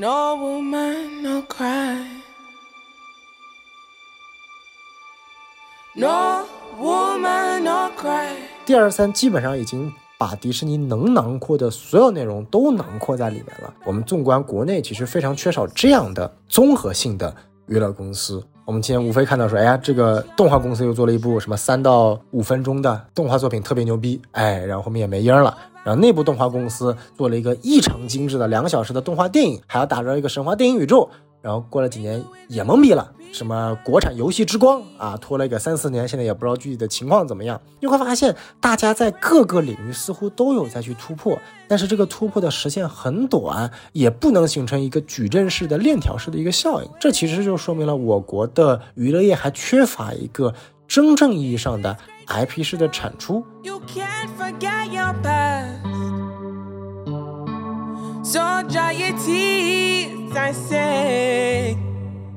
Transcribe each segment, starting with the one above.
No woman, no cry. No woman, no cry. 第二三基本上已经把迪士尼能囊括的所有内容都囊括在里面了。我们纵观国内，其实非常缺少这样的综合性的娱乐公司。我们今天无非看到说，哎呀，这个动画公司又做了一部什么三到五分钟的动画作品，特别牛逼，哎，然后后面也没音儿了。然后内部动画公司做了一个异常精致的两个小时的动画电影，还要打造一个神话电影宇宙。然后过了几年也懵逼了，什么国产游戏之光啊，拖了一个三四年，现在也不知道具体的情况怎么样。你会发现，大家在各个领域似乎都有在去突破，但是这个突破的时间很短，也不能形成一个矩阵式的链条式的一个效应。这其实就说明了我国的娱乐业还缺乏一个真正意义上的 IP 式的产出。You can't forget your past. So dry your tears, I say.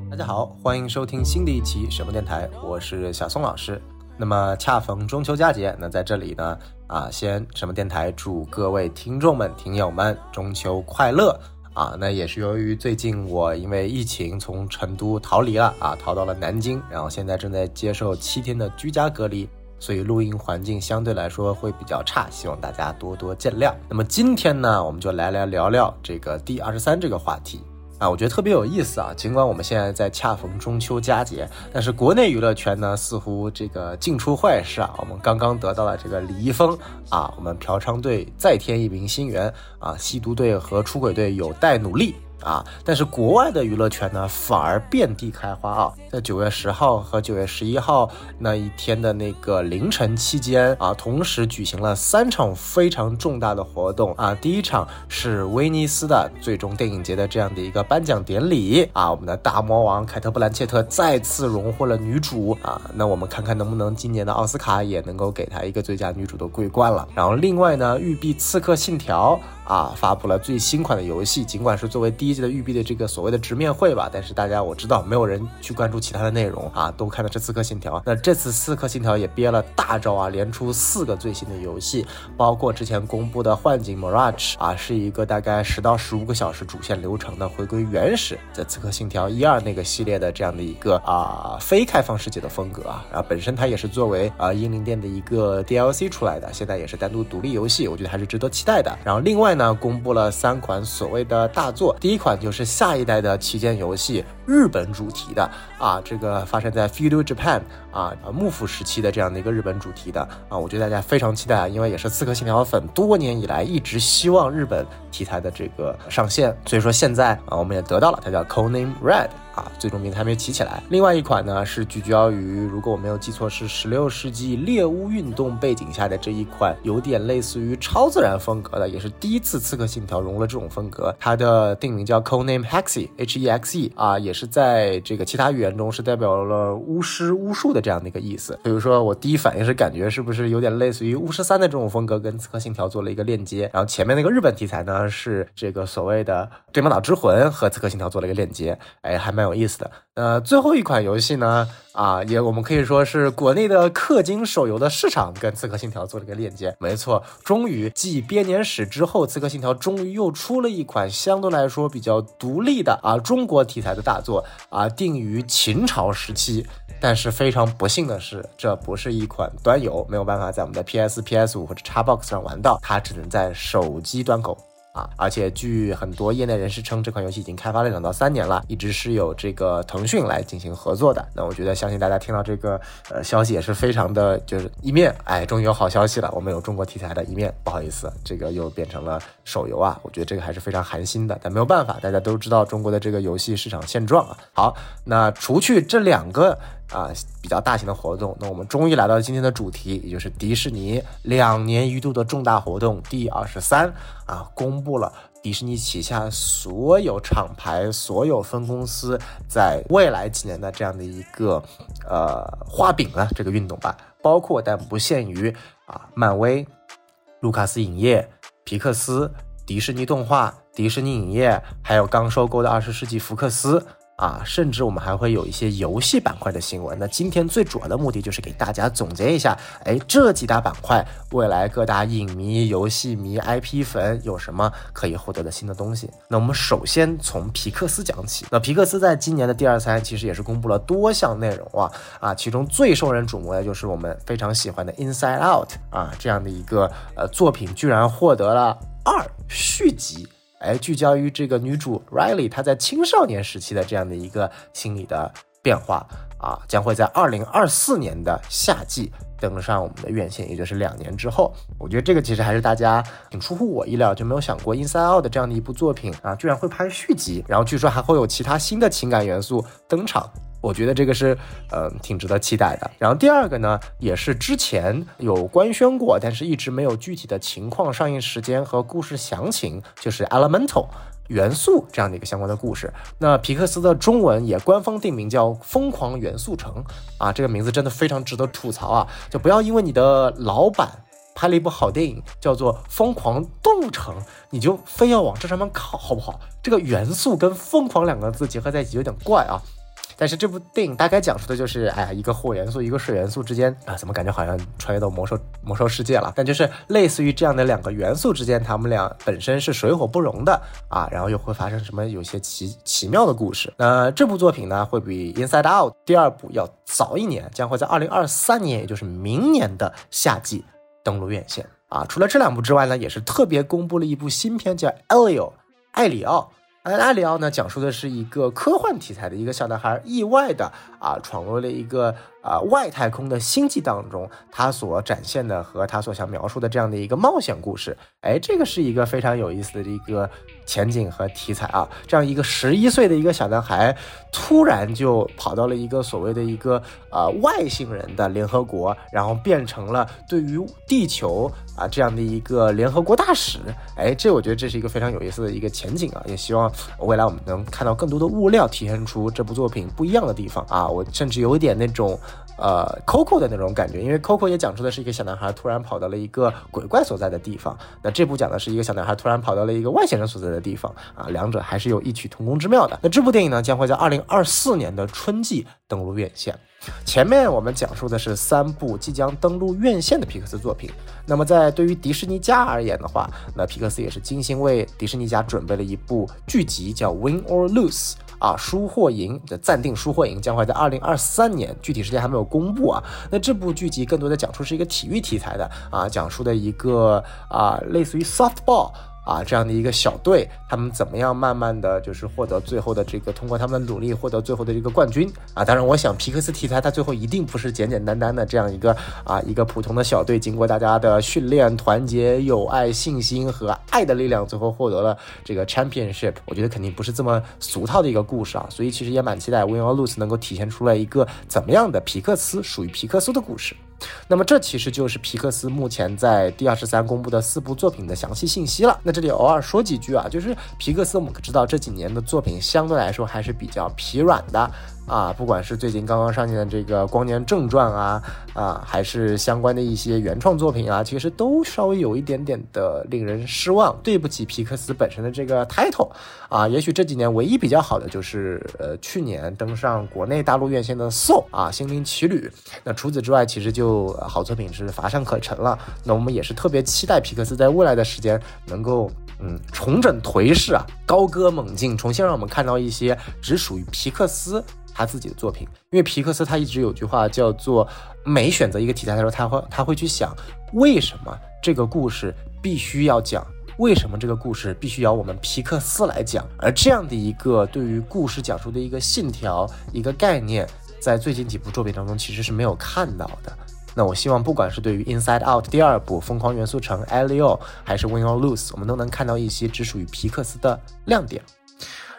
大家好，欢迎收听新的一期什么电台，我是小松老师。那么恰逢中秋佳节，那在这里呢，啊，先什么电台祝各位听众们、听友们中秋快乐啊！那也是由于最近我因为疫情从成都逃离了啊，逃到了南京，然后现在正在接受七天的居家隔离，所以录音环境相对来说会比较差，希望大家多多见谅。那么今天呢，我们就来来聊聊这个第二十三这个话题。啊，我觉得特别有意思啊！尽管我们现在在恰逢中秋佳节，但是国内娱乐圈呢，似乎这个尽出坏事啊。我们刚刚得到了这个李易峰啊，我们嫖娼队再添一名新员啊，吸毒队和出轨队有待努力啊。但是国外的娱乐圈呢，反而遍地开花啊。在九月十号和九月十一号那一天的那个凌晨期间啊，同时举行了三场非常重大的活动啊。第一场是威尼斯的最终电影节的这样的一个颁奖典礼啊，我们的大魔王凯特·布兰切特再次荣获了女主啊。那我们看看能不能今年的奥斯卡也能够给她一个最佳女主的桂冠了。然后另外呢，育碧《刺客信条》啊发布了最新款的游戏，尽管是作为第一季的育碧的这个所谓的直面会吧，但是大家我知道没有人去关注其他的内容啊，都看的是《刺客信条》。那这次《刺客信条》也憋了大招啊，连出四个最新的游戏，包括之前公布的《幻境 Mirage》啊，是一个大概十到十五个小时主线流程的回归原始在《刺客信条》一二那个系列的这样的一个啊非开放世界的风格啊，然后本身它也是作为啊英灵殿的一个 DLC 出来的，现在也是单独独立游戏，我觉得还是值得期待的。然后另外呢，公布了三款所谓的大作，第一款就是下一代的旗舰游戏，日本主题的啊，这个发生在 Feudal Japan 啊啊幕府时期的这样的一个日本主题的啊，我觉得大家非常期待啊，因为也是刺客信条粉多年以来一直希望日本题材的这个上线，所以说现在啊我们也得到了，它叫 Codename Red。啊，最终名字还没有起起来。另外一款呢是聚焦于，如果我没有记错，是十六世纪猎巫运动背景下的这一款，有点类似于超自然风格的，也是第一次《刺客信条》融了这种风格。它的定名叫 Codename Hexe，H E X E 啊，也是在这个其他语言中是代表了巫师、巫术的这样的一个意思。比如说我第一反应是感觉是不是有点类似于巫师三的这种风格，跟《刺客信条》做了一个链接。然后前面那个日本题材呢是这个所谓的《对马岛之魂》和《刺客信条》做了一个链接，哎，还蛮有意思的。呃，最后一款游戏呢，啊，也我们可以说是国内的氪金手游的市场跟《刺客信条》做了一个链接。没错，终于继编年史之后，《刺客信条》终于又出了一款相对来说比较独立的啊中国题材的大作啊，定于秦朝时期。但是非常不幸的是，这不是一款端游，没有办法在我们的 PS、PS 五或者 Xbox 上玩到，它只能在手机端口。啊，而且据很多业内人士称，这款游戏已经开发了两到三年了，一直是有这个腾讯来进行合作的。那我觉得，相信大家听到这个呃消息也是非常的，就是一面，哎，终于有好消息了，我们有中国题材的一面。不好意思，这个又变成了手游啊，我觉得这个还是非常寒心的，但没有办法，大家都知道中国的这个游戏市场现状啊。好，那除去这两个。啊，比较大型的活动，那我们终于来到今天的主题，也就是迪士尼两年一度的重大活动第二十三啊，公布了迪士尼旗下所有厂牌、所有分公司在未来几年的这样的一个呃画饼了这个运动吧，包括但不限于啊，漫威、卢卡斯影业、皮克斯、迪士尼动画、迪士尼影业，还有刚收购的二十世纪福克斯。啊，甚至我们还会有一些游戏板块的新闻。那今天最主要的目的就是给大家总结一下，哎，这几大板块未来各大影迷、游戏迷、IP 粉有什么可以获得的新的东西。那我们首先从皮克斯讲起。那皮克斯在今年的第二三其实也是公布了多项内容啊啊，其中最受人瞩目的就是我们非常喜欢的 Inside Out 啊这样的一个呃作品，居然获得了二续集。哎，聚焦于这个女主 Riley 她在青少年时期的这样的一个心理的变化啊，将会在二零二四年的夏季登上我们的院线，也就是两年之后。我觉得这个其实还是大家挺出乎我意料，就没有想过 Inside Out 的这样的一部作品啊，居然会拍续集，然后据说还会有其他新的情感元素登场。我觉得这个是，呃，挺值得期待的。然后第二个呢，也是之前有官宣过，但是一直没有具体的情况、上映时间和故事详情，就是 Elemental 元素这样的一个相关的故事。那皮克斯的中文也官方定名叫《疯狂元素城》啊，这个名字真的非常值得吐槽啊！就不要因为你的老板拍了一部好电影叫做《疯狂动物城》，你就非要往这上面靠，好不好？这个元素跟疯狂两个字结合在一起有点怪啊。但是这部电影大概讲述的就是，哎呀，一个火元素，一个水元素之间啊，怎么感觉好像穿越到魔兽魔兽世界了？但就是类似于这样的两个元素之间，他们俩本身是水火不容的啊，然后又会发生什么有些奇奇妙的故事？那这部作品呢，会比《Inside Out》第二部要早一年，将会在二零二三年，也就是明年的夏季登陆院线啊。除了这两部之外呢，也是特别公布了一部新片，叫《Elio》艾里奥。艾艾里奥呢，讲述的是一个科幻题材的一个小男孩，意外的啊闯入了一个。啊，外太空的星际当中，他所展现的和他所想描述的这样的一个冒险故事，哎，这个是一个非常有意思的一个前景和题材啊。这样一个十一岁的一个小男孩，突然就跑到了一个所谓的一个呃外星人的联合国，然后变成了对于地球啊这样的一个联合国大使。哎，这我觉得这是一个非常有意思的一个前景啊。也希望未来我们能看到更多的物料，体现出这部作品不一样的地方啊。我甚至有一点那种。呃，Coco 的那种感觉，因为 Coco 也讲述的是一个小男孩突然跑到了一个鬼怪所在的地方，那这部讲的是一个小男孩突然跑到了一个外星人所在的地方啊，两者还是有异曲同工之妙的。那这部电影呢，将会在二零二四年的春季登陆院线。前面我们讲述的是三部即将登陆院线的皮克斯作品，那么在对于迪士尼家而言的话，那皮克斯也是精心为迪士尼家准备了一部剧集，叫 Win or Lose。啊，输或赢的暂定输或赢将会在二零二三年，具体时间还没有公布啊。那这部剧集更多的讲述是一个体育题材的啊，讲述的一个啊，类似于 softball。啊，这样的一个小队，他们怎么样慢慢的就是获得最后的这个，通过他们的努力获得最后的这个冠军啊？当然，我想皮克斯题材它最后一定不是简简单单的这样一个啊一个普通的小队，经过大家的训练、团结、友爱、信心和爱的力量，最后获得了这个 championship。我觉得肯定不是这么俗套的一个故事啊，所以其实也蛮期待 Win or Lose 能够体现出来一个怎么样的皮克斯属于皮克斯的故事。那么这其实就是皮克斯目前在第二十三公布的四部作品的详细信息了。那这里偶尔说几句啊，就是皮克斯我们知道这几年的作品相对来说还是比较疲软的。啊，不管是最近刚刚上映的这个《光年正传》啊，啊，还是相关的一些原创作品啊，其实都稍微有一点点的令人失望。对不起皮克斯本身的这个 title 啊，也许这几年唯一比较好的就是呃去年登上国内大陆院线的《Soul》啊，《心灵奇旅》。那除此之外，其实就好作品是乏善可陈了。那我们也是特别期待皮克斯在未来的时间能够嗯重整颓势啊，高歌猛进，重新让我们看到一些只属于皮克斯。他自己的作品，因为皮克斯他一直有句话叫做，每选择一个题材的时候，他会他会去想，为什么这个故事必须要讲，为什么这个故事必须要我们皮克斯来讲，而这样的一个对于故事讲述的一个信条、一个概念，在最近几部作品当中其实是没有看到的。那我希望，不管是对于 Inside Out 第二部《疯狂元素城》Elio，还是 Win or Lose，我们都能看到一些只属于皮克斯的亮点。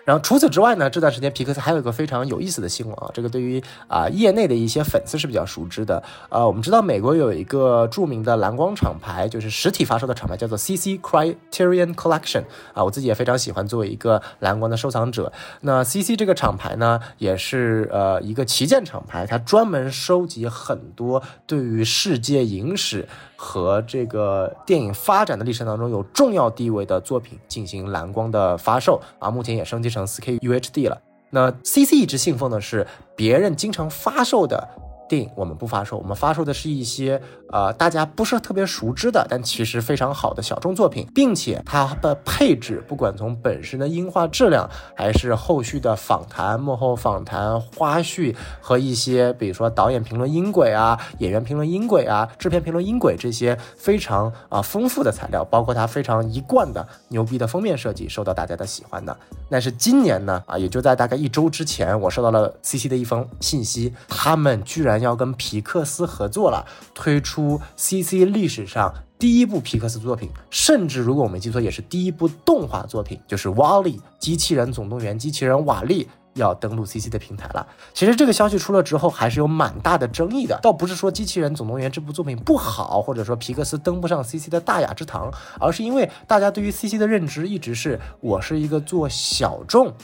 然后除此之外呢，这段时间皮克斯还有一个非常有意思的新闻啊，这个对于啊业内的一些粉丝是比较熟知的。呃，我们知道美国有一个著名的蓝光厂牌，就是实体发售的厂牌，叫做 CC Criterion Collection 啊，我自己也非常喜欢，作为一个蓝光的收藏者。那 CC 这个厂牌呢，也是呃一个旗舰厂牌，它专门收集很多对于世界影史。和这个电影发展的历程当中有重要地位的作品进行蓝光的发售啊，目前也升级成 4K UHD 了。那 CC 一直信奉的是别人经常发售的。电影我们不发售，我们发售的是一些呃大家不是特别熟知的，但其实非常好的小众作品，并且它的配置，不管从本身的音画质量，还是后续的访谈、幕后访谈、花絮和一些比如说导演评论音轨啊、演员评论音轨啊、制片评论音轨这些非常啊丰富的材料，包括它非常一贯的牛逼的封面设计，受到大家的喜欢的。但是今年呢，啊也就在大概一周之前，我收到了 CC 的一封信息，他们居然。要跟皮克斯合作了，推出 CC 历史上第一部皮克斯作品，甚至如果我没记错，也是第一部动画作品，就是《瓦力机器人总动员》机器人瓦力要登陆 CC 的平台了。其实这个消息出了之后，还是有蛮大的争议的。倒不是说《机器人总动员》这部作品不好，或者说皮克斯登不上 CC 的大雅之堂，而是因为大家对于 CC 的认知一直是我是一个做小众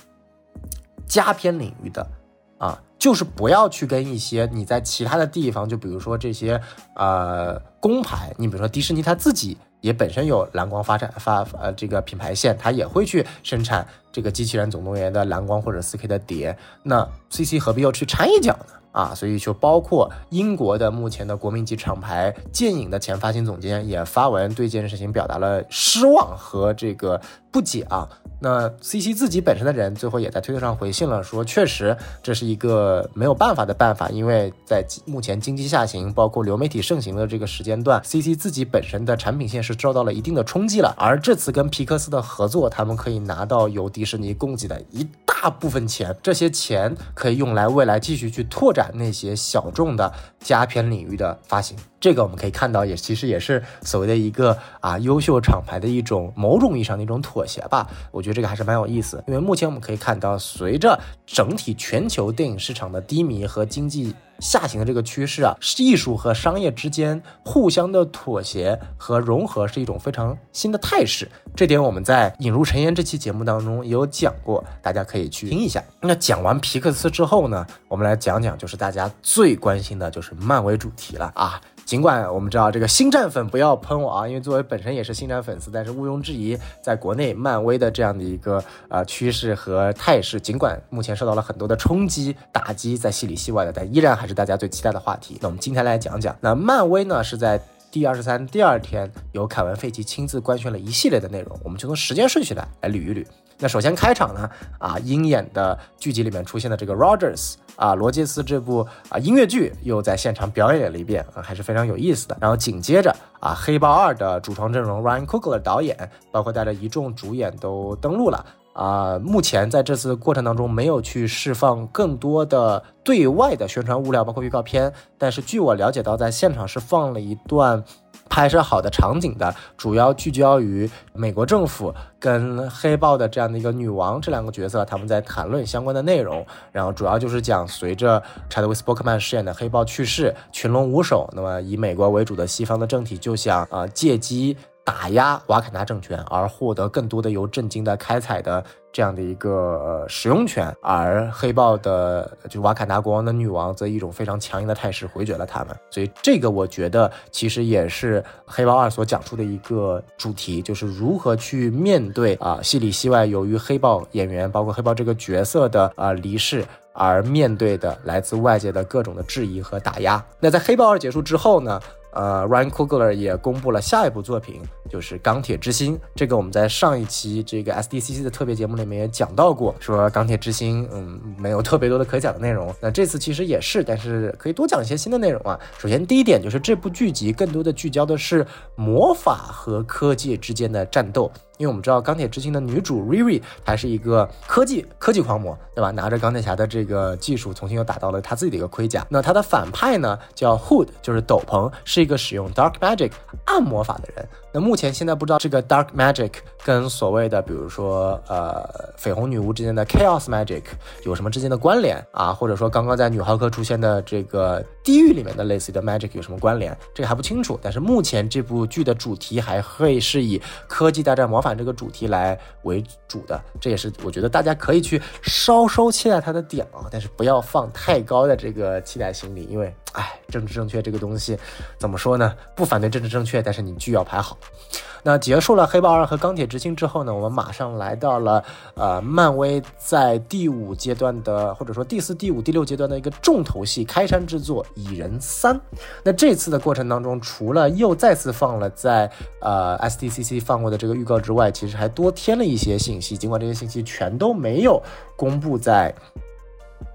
佳片领域的啊。就是不要去跟一些你在其他的地方，就比如说这些呃公牌，你比如说迪士尼，它自己也本身有蓝光发展发呃这个品牌线，它也会去生产这个机器人总动员的蓝光或者四 K 的碟，那 CC 何必要去掺一脚呢？啊，所以就包括英国的目前的国民级厂牌剑影的前发行总监也发文对这件事情表达了失望和这个不解啊。那 CC 自己本身的人最后也在推特上回信了，说确实这是一个没有办法的办法，因为在目前经济下行，包括流媒体盛行的这个时间段，CC 自己本身的产品线是受到了一定的冲击了。而这次跟皮克斯的合作，他们可以拿到由迪士尼供给的一大部分钱，这些钱可以用来未来继续去拓展那些小众的佳片领域的发行。这个我们可以看到，也其实也是所谓的一个啊优秀厂牌的一种某种意义上的一种妥协吧。我觉得这个还是蛮有意思，因为目前我们可以看到，随着整体全球电影市场的低迷和经济下行的这个趋势啊，艺术和商业之间互相的妥协和融合是一种非常新的态势。这点我们在引入尘烟这期节目当中也有讲过，大家可以去 听一下。那讲完皮克斯之后呢，我们来讲讲就是大家最关心的就是漫威主题了啊。尽管我们知道这个星战粉不要喷我啊，因为作为本身也是星战粉丝，但是毋庸置疑，在国内漫威的这样的一个呃趋势和态势，尽管目前受到了很多的冲击打击，在戏里戏外的，但依然还是大家最期待的话题。那我们今天来讲讲，那漫威呢是在第二十三第二天由凯文费奇亲自官宣了一系列的内容，我们就从时间顺序来来捋一捋。那首先开场呢，啊，鹰眼的剧集里面出现的这个 Rogers 啊，罗杰斯这部啊音乐剧又在现场表演了一遍啊，还是非常有意思的。然后紧接着啊，黑豹二的主创阵容 Ryan Coogler 导演，包括带着一众主演都登陆了啊。目前在这次过程当中没有去释放更多的对外的宣传物料，包括预告片，但是据我了解到，在现场是放了一段。拍摄好的场景的，主要聚焦于美国政府跟黑豹的这样的一个女王这两个角色，他们在谈论相关的内容。然后主要就是讲随着查德威斯·伯克曼饰演的黑豹去世，群龙无首，那么以美国为主的西方的政体就想啊借机。打压瓦坎达政权，而获得更多的由震惊的开采的这样的一个使用权，而黑豹的就瓦坎达国王的女王则以一种非常强硬的态势回绝了他们。所以这个我觉得其实也是黑豹二所讲述的一个主题，就是如何去面对啊戏里戏外由于黑豹演员包括黑豹这个角色的啊离世而面对的来自外界的各种的质疑和打压。那在黑豹二结束之后呢？呃，Ryan Coogler 也公布了下一部作品，就是《钢铁之心》。这个我们在上一期这个 SDCC 的特别节目里面也讲到过，说《钢铁之心》嗯没有特别多的可讲的内容。那这次其实也是，但是可以多讲一些新的内容啊。首先第一点就是这部剧集更多的聚焦的是魔法和科技之间的战斗。因为我们知道钢铁之心的女主 Riri，她是一个科技科技狂魔，对吧？拿着钢铁侠的这个技术，重新又打造了他自己的一个盔甲。那他的反派呢，叫 Hood，就是斗篷，是一个使用 Dark Magic 暗魔法的人。那目前现在不知道这个 Dark Magic 跟所谓的，比如说呃绯红女巫之间的 Chaos Magic 有什么之间的关联啊？或者说刚刚在女浩克出现的这个地狱里面的类似的 Magic 有什么关联？这个还不清楚。但是目前这部剧的主题还会是以科技大战魔法这个主题来为主的，这也是我觉得大家可以去稍稍期待它的点啊，但是不要放太高的这个期待心理，因为哎，政治正确这个东西怎么说呢？不反对政治正确，但是你剧要排好。那结束了黑豹二和钢铁之心之后呢，我们马上来到了呃漫威在第五阶段的或者说第四、第五、第六阶段的一个重头戏开山之作《蚁人三》。那这次的过程当中，除了又再次放了在呃 SDCC 放过的这个预告之外，其实还多添了一些信息，尽管这些信息全都没有公布在。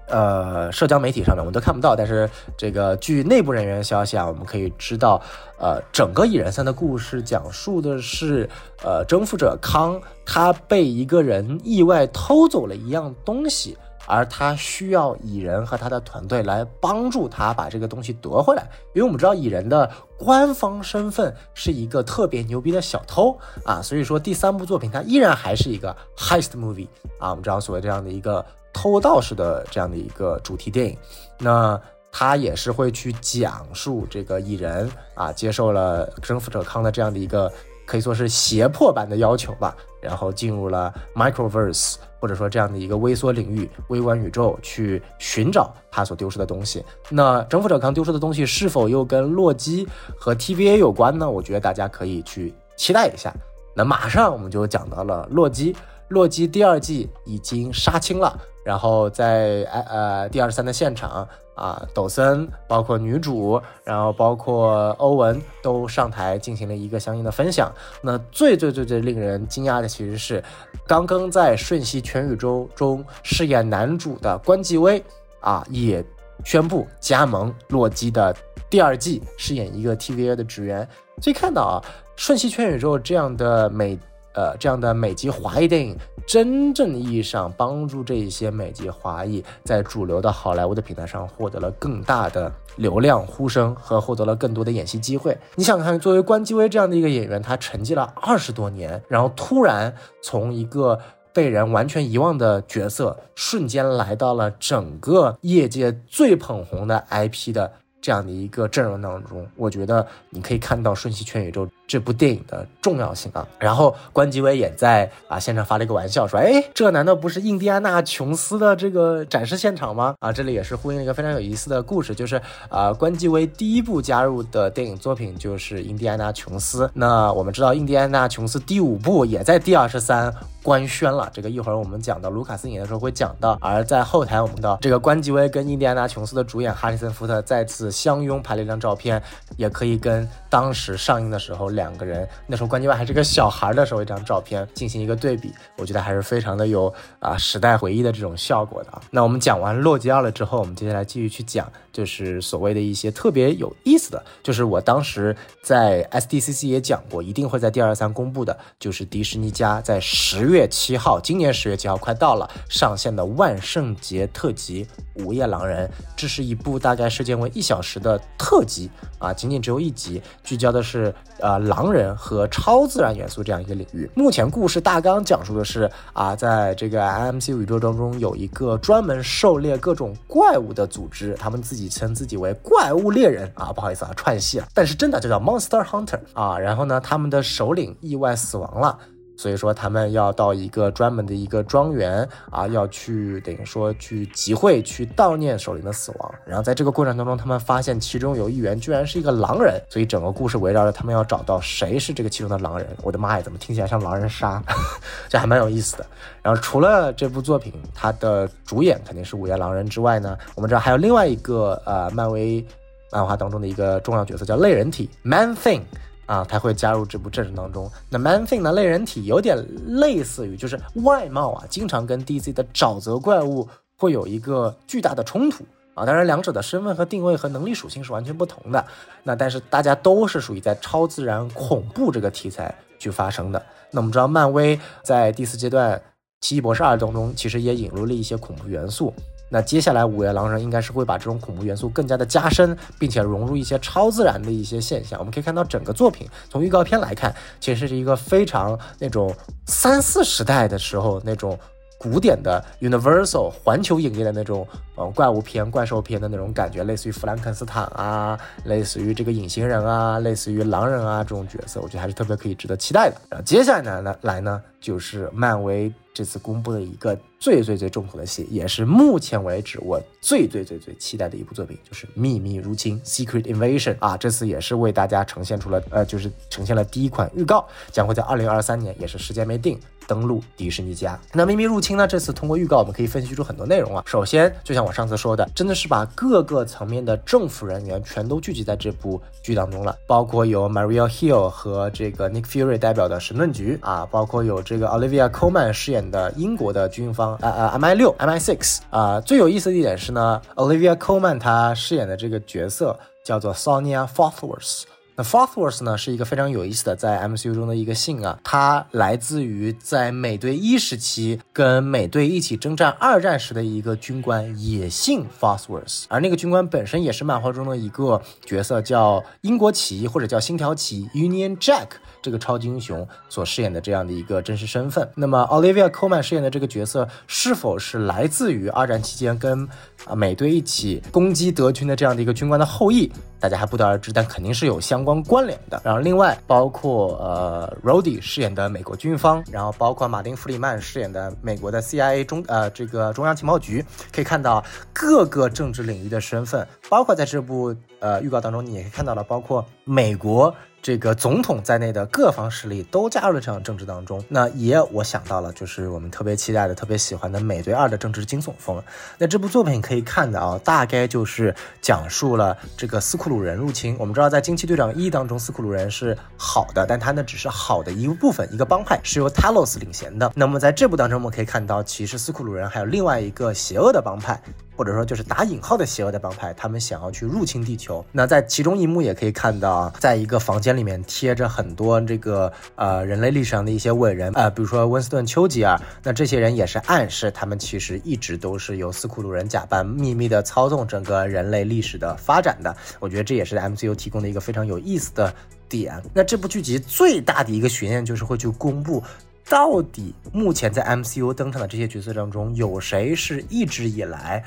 呃，社交媒体上面我们都看不到，但是这个据内部人员消息啊，我们可以知道，呃，整个蚁人三的故事讲述的是，呃，征服者康他被一个人意外偷走了一样东西，而他需要蚁人和他的团队来帮助他把这个东西夺回来，因为我们知道蚁人的官方身份是一个特别牛逼的小偷啊，所以说第三部作品它依然还是一个 heist movie 啊，我们知道所谓这样的一个。偷盗式的这样的一个主题电影，那他也是会去讲述这个蚁人啊，接受了征服者康的这样的一个可以说是胁迫版的要求吧，然后进入了 microverse 或者说这样的一个微缩领域、微观宇宙去寻找他所丢失的东西。那征服者康丢失的东西是否又跟洛基和 TVA 有关呢？我觉得大家可以去期待一下。那马上我们就讲到了洛基。洛基第二季已经杀青了，然后在呃呃第二十三的现场啊，抖森包括女主，然后包括欧文都上台进行了一个相应的分享。那最最最最令人惊讶的其实是，刚刚在瞬息全宇宙中饰演男主的关继威啊，也宣布加盟洛基的第二季，饰演一个 TVA 的职员。所以看到啊，瞬息全宇宙这样的美。呃，这样的美籍华裔电影，真正意义上帮助这一些美籍华裔在主流的好莱坞的平台上获得了更大的流量呼声和获得了更多的演戏机会。你想看，作为关继威这样的一个演员，他沉寂了二十多年，然后突然从一个被人完全遗忘的角色，瞬间来到了整个业界最捧红的 IP 的。这样的一个阵容当中，我觉得你可以看到《瞬息全宇宙》这部电影的重要性啊。然后关继威也在啊现场发了一个玩笑，说：“哎，这难道不是印第安纳琼斯的这个展示现场吗？”啊，这里也是呼应了一个非常有意思的故事，就是啊，关继威第一部加入的电影作品就是《印第安纳琼斯》。那我们知道，《印第安纳琼斯》第五部也在第二十三。官宣了，这个一会儿我们讲到卢卡斯影的时候会讲到。而在后台，我们的这个关继威跟印第安纳琼斯的主演哈里森福特再次相拥拍了一张照片，也可以跟当时上映的时候两个人那时候关继威还是个小孩的时候一张照片进行一个对比，我觉得还是非常的有啊时代回忆的这种效果的。那我们讲完洛基奥了之后，我们接下来继续去讲，就是所谓的一些特别有意思的，就是我当时在 SDCC 也讲过，一定会在第二三公布的，就是迪士尼家在十月。七号，今年十月七号快到了，上线的万圣节特辑《午夜狼人》，这是一部大概时间为一小时的特辑啊，仅仅只有一集，聚焦的是呃狼人和超自然元素这样一个领域。目前故事大纲讲述的是啊，在这个 IMC 宇宙当中有一个专门狩猎各种怪物的组织，他们自己称自己为怪物猎人啊，不好意思啊串戏了，但是真的就叫 Monster Hunter 啊。然后呢，他们的首领意外死亡了。所以说，他们要到一个专门的一个庄园啊，要去等于说去集会，去悼念首领的死亡。然后在这个过程当中，他们发现其中有一员居然是一个狼人，所以整个故事围绕着他们要找到谁是这个其中的狼人。我的妈呀，怎么听起来像狼人杀？这还蛮有意思的。然后除了这部作品，它的主演肯定是午夜狼人之外呢，我们知道还有另外一个呃漫威漫画当中的一个重要角色叫类人体 Man Thing。啊，他会加入这部阵容当中。那 Man Thing 的类人体有点类似于，就是外貌啊，经常跟 DC 的沼泽怪物会有一个巨大的冲突啊。当然，两者的身份和定位和能力属性是完全不同的。那但是大家都是属于在超自然恐怖这个题材去发生的。那我们知道，漫威在第四阶段《奇异博士二》当中，其实也引入了一些恐怖元素。那接下来，午夜狼人应该是会把这种恐怖元素更加的加深，并且融入一些超自然的一些现象。我们可以看到，整个作品从预告片来看，其实是一个非常那种三四时代的时候那种古典的 Universal 环球影业的那种呃怪物片、怪兽片的那种感觉，类似于弗兰肯斯坦啊，类似于这个隐形人啊，类似于狼人啊这种角色，我觉得还是特别可以值得期待的。然后接下来呢来呢，就是漫威。这次公布的一个最最最重头的戏，也是目前为止我最最最最期待的一部作品，就是《秘密入侵》（Secret Invasion） 啊。这次也是为大家呈现出了呃，就是呈现了第一款预告，将会在二零二三年，也是时间没定。登陆迪士尼家，那秘密入侵呢？这次通过预告，我们可以分析出很多内容啊。首先，就像我上次说的，真的是把各个层面的政府人员全都聚集在这部剧当中了，包括有 Maria Hill 和这个 Nick Fury 代表的神盾局啊，包括有这个 Olivia Colman 饰演的英国的军方，呃呃 MI 六 MI six 啊。最有意思的一点是呢，Olivia Colman 她饰演的这个角色叫做 Sonia Forthworth。那 Forthworth 呢是一个非常有意思的在 MCU 中的一个姓啊，它来自于在美队一时期跟美队一起征战二战时的一个军官，也姓 Forthworth，而那个军官本身也是漫画中的一个角色，叫英国旗或者叫星条旗 Union Jack 这个超级英雄所饰演的这样的一个真实身份。那么 Olivia Colman 饰演的这个角色是否是来自于二战期间跟啊美队一起攻击德军的这样的一个军官的后裔？大家还不得而知，但肯定是有相关关联的。然后另外包括呃，Rody 饰演的美国军方，然后包括马丁·弗里曼饰演的美国的 CIA 中呃这个中央情报局，可以看到各个政治领域的身份，包括在这部呃预告当中，你也可以看到了，包括美国。这个总统在内的各方势力都加入了这场政治当中。那也我想到了，就是我们特别期待的、特别喜欢的《美队二》的政治惊悚风。那这部作品可以看的啊，大概就是讲述了这个斯库鲁人入侵。我们知道，在《惊奇队长一》当中，斯库鲁人是好的，但他呢只是好的一部分，一个帮派是由 Talos 领衔的。那么在这部当中，我们可以看到，其实斯库鲁人还有另外一个邪恶的帮派。或者说就是打引号的邪恶的帮派，他们想要去入侵地球。那在其中一幕也可以看到，在一个房间里面贴着很多这个呃人类历史上的一些伟人，呃，比如说温斯顿·丘吉尔。那这些人也是暗示他们其实一直都是由斯库鲁人假扮，秘密的操纵整个人类历史的发展的。我觉得这也是 MCU 提供的一个非常有意思的点。那这部剧集最大的一个悬念就是会去公布。到底目前在 MCU 登场的这些角色当中，有谁是一直以来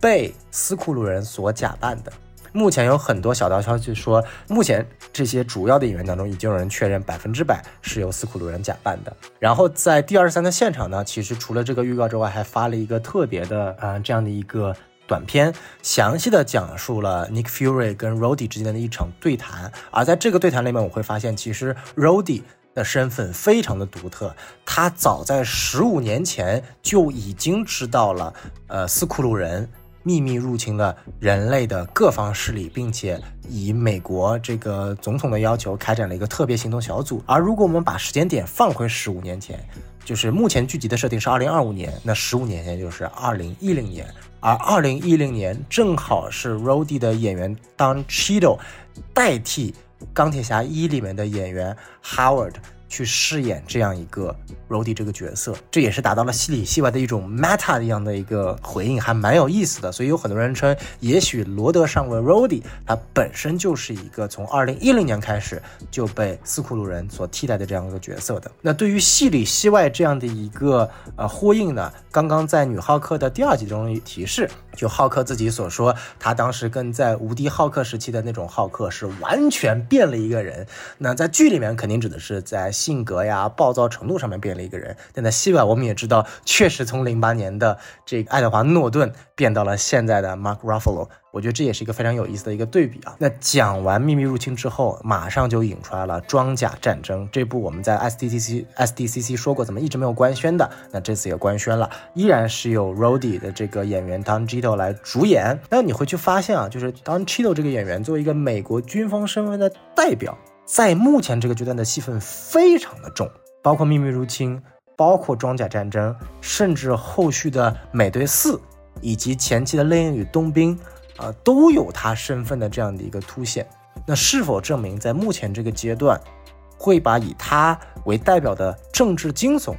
被斯库鲁人所假扮的？目前有很多小道消息说，目前这些主要的演员当中，已经有人确认百分之百是由斯库鲁人假扮的。然后在第二十三的现场呢，其实除了这个预告之外，还发了一个特别的啊这样的一个短片，详细的讲述了 Nick Fury 跟 Rhodey 之间的一场对谈。而在这个对谈里面，我会发现其实 Rhodey。的身份非常的独特，他早在十五年前就已经知道了，呃，斯库鲁人秘密入侵了人类的各方势力，并且以美国这个总统的要求开展了一个特别行动小组。而如果我们把时间点放回十五年前，就是目前剧集的设定是二零二五年，那十五年前就是二零一零年，而二零一零年正好是 Rody 的演员 Don Cheadle 代替。钢铁侠一里面的演员 Howard 去饰演这样一个 Rody 这个角色，这也是达到了戏里戏外的一种 meta 一样的一个回应，还蛮有意思的。所以有很多人称，也许罗德上尉 Rody 他本身就是一个从二零一零年开始就被斯库鲁人所替代的这样一个角色的。那对于戏里戏外这样的一个呃呼应呢？刚刚在女浩克的第二集中提示。就浩克自己所说，他当时跟在无敌浩克时期的那种浩克是完全变了一个人。那在剧里面肯定指的是在性格呀、暴躁程度上面变了一个人。但在戏外，我们也知道，确实从零八年的这个爱德华诺顿变到了现在的 Mark Ruffalo。我觉得这也是一个非常有意思的一个对比啊。那讲完秘密入侵之后，马上就引出来了装甲战争这部我们在 SDCC SDCC 说过，怎么一直没有官宣的？那这次也官宣了，依然是由 Rody 的这个演员 Don Cheadle 来主演。那你会去发现啊，就是 Don Cheadle 这个演员作为一个美国军方身份的代表，在目前这个阶段的戏份非常的重，包括秘密入侵，包括装甲战争，甚至后续的美队四，以及前期的猎鹰与冬兵。啊，都有他身份的这样的一个凸显，那是否证明在目前这个阶段，会把以他为代表的政治惊悚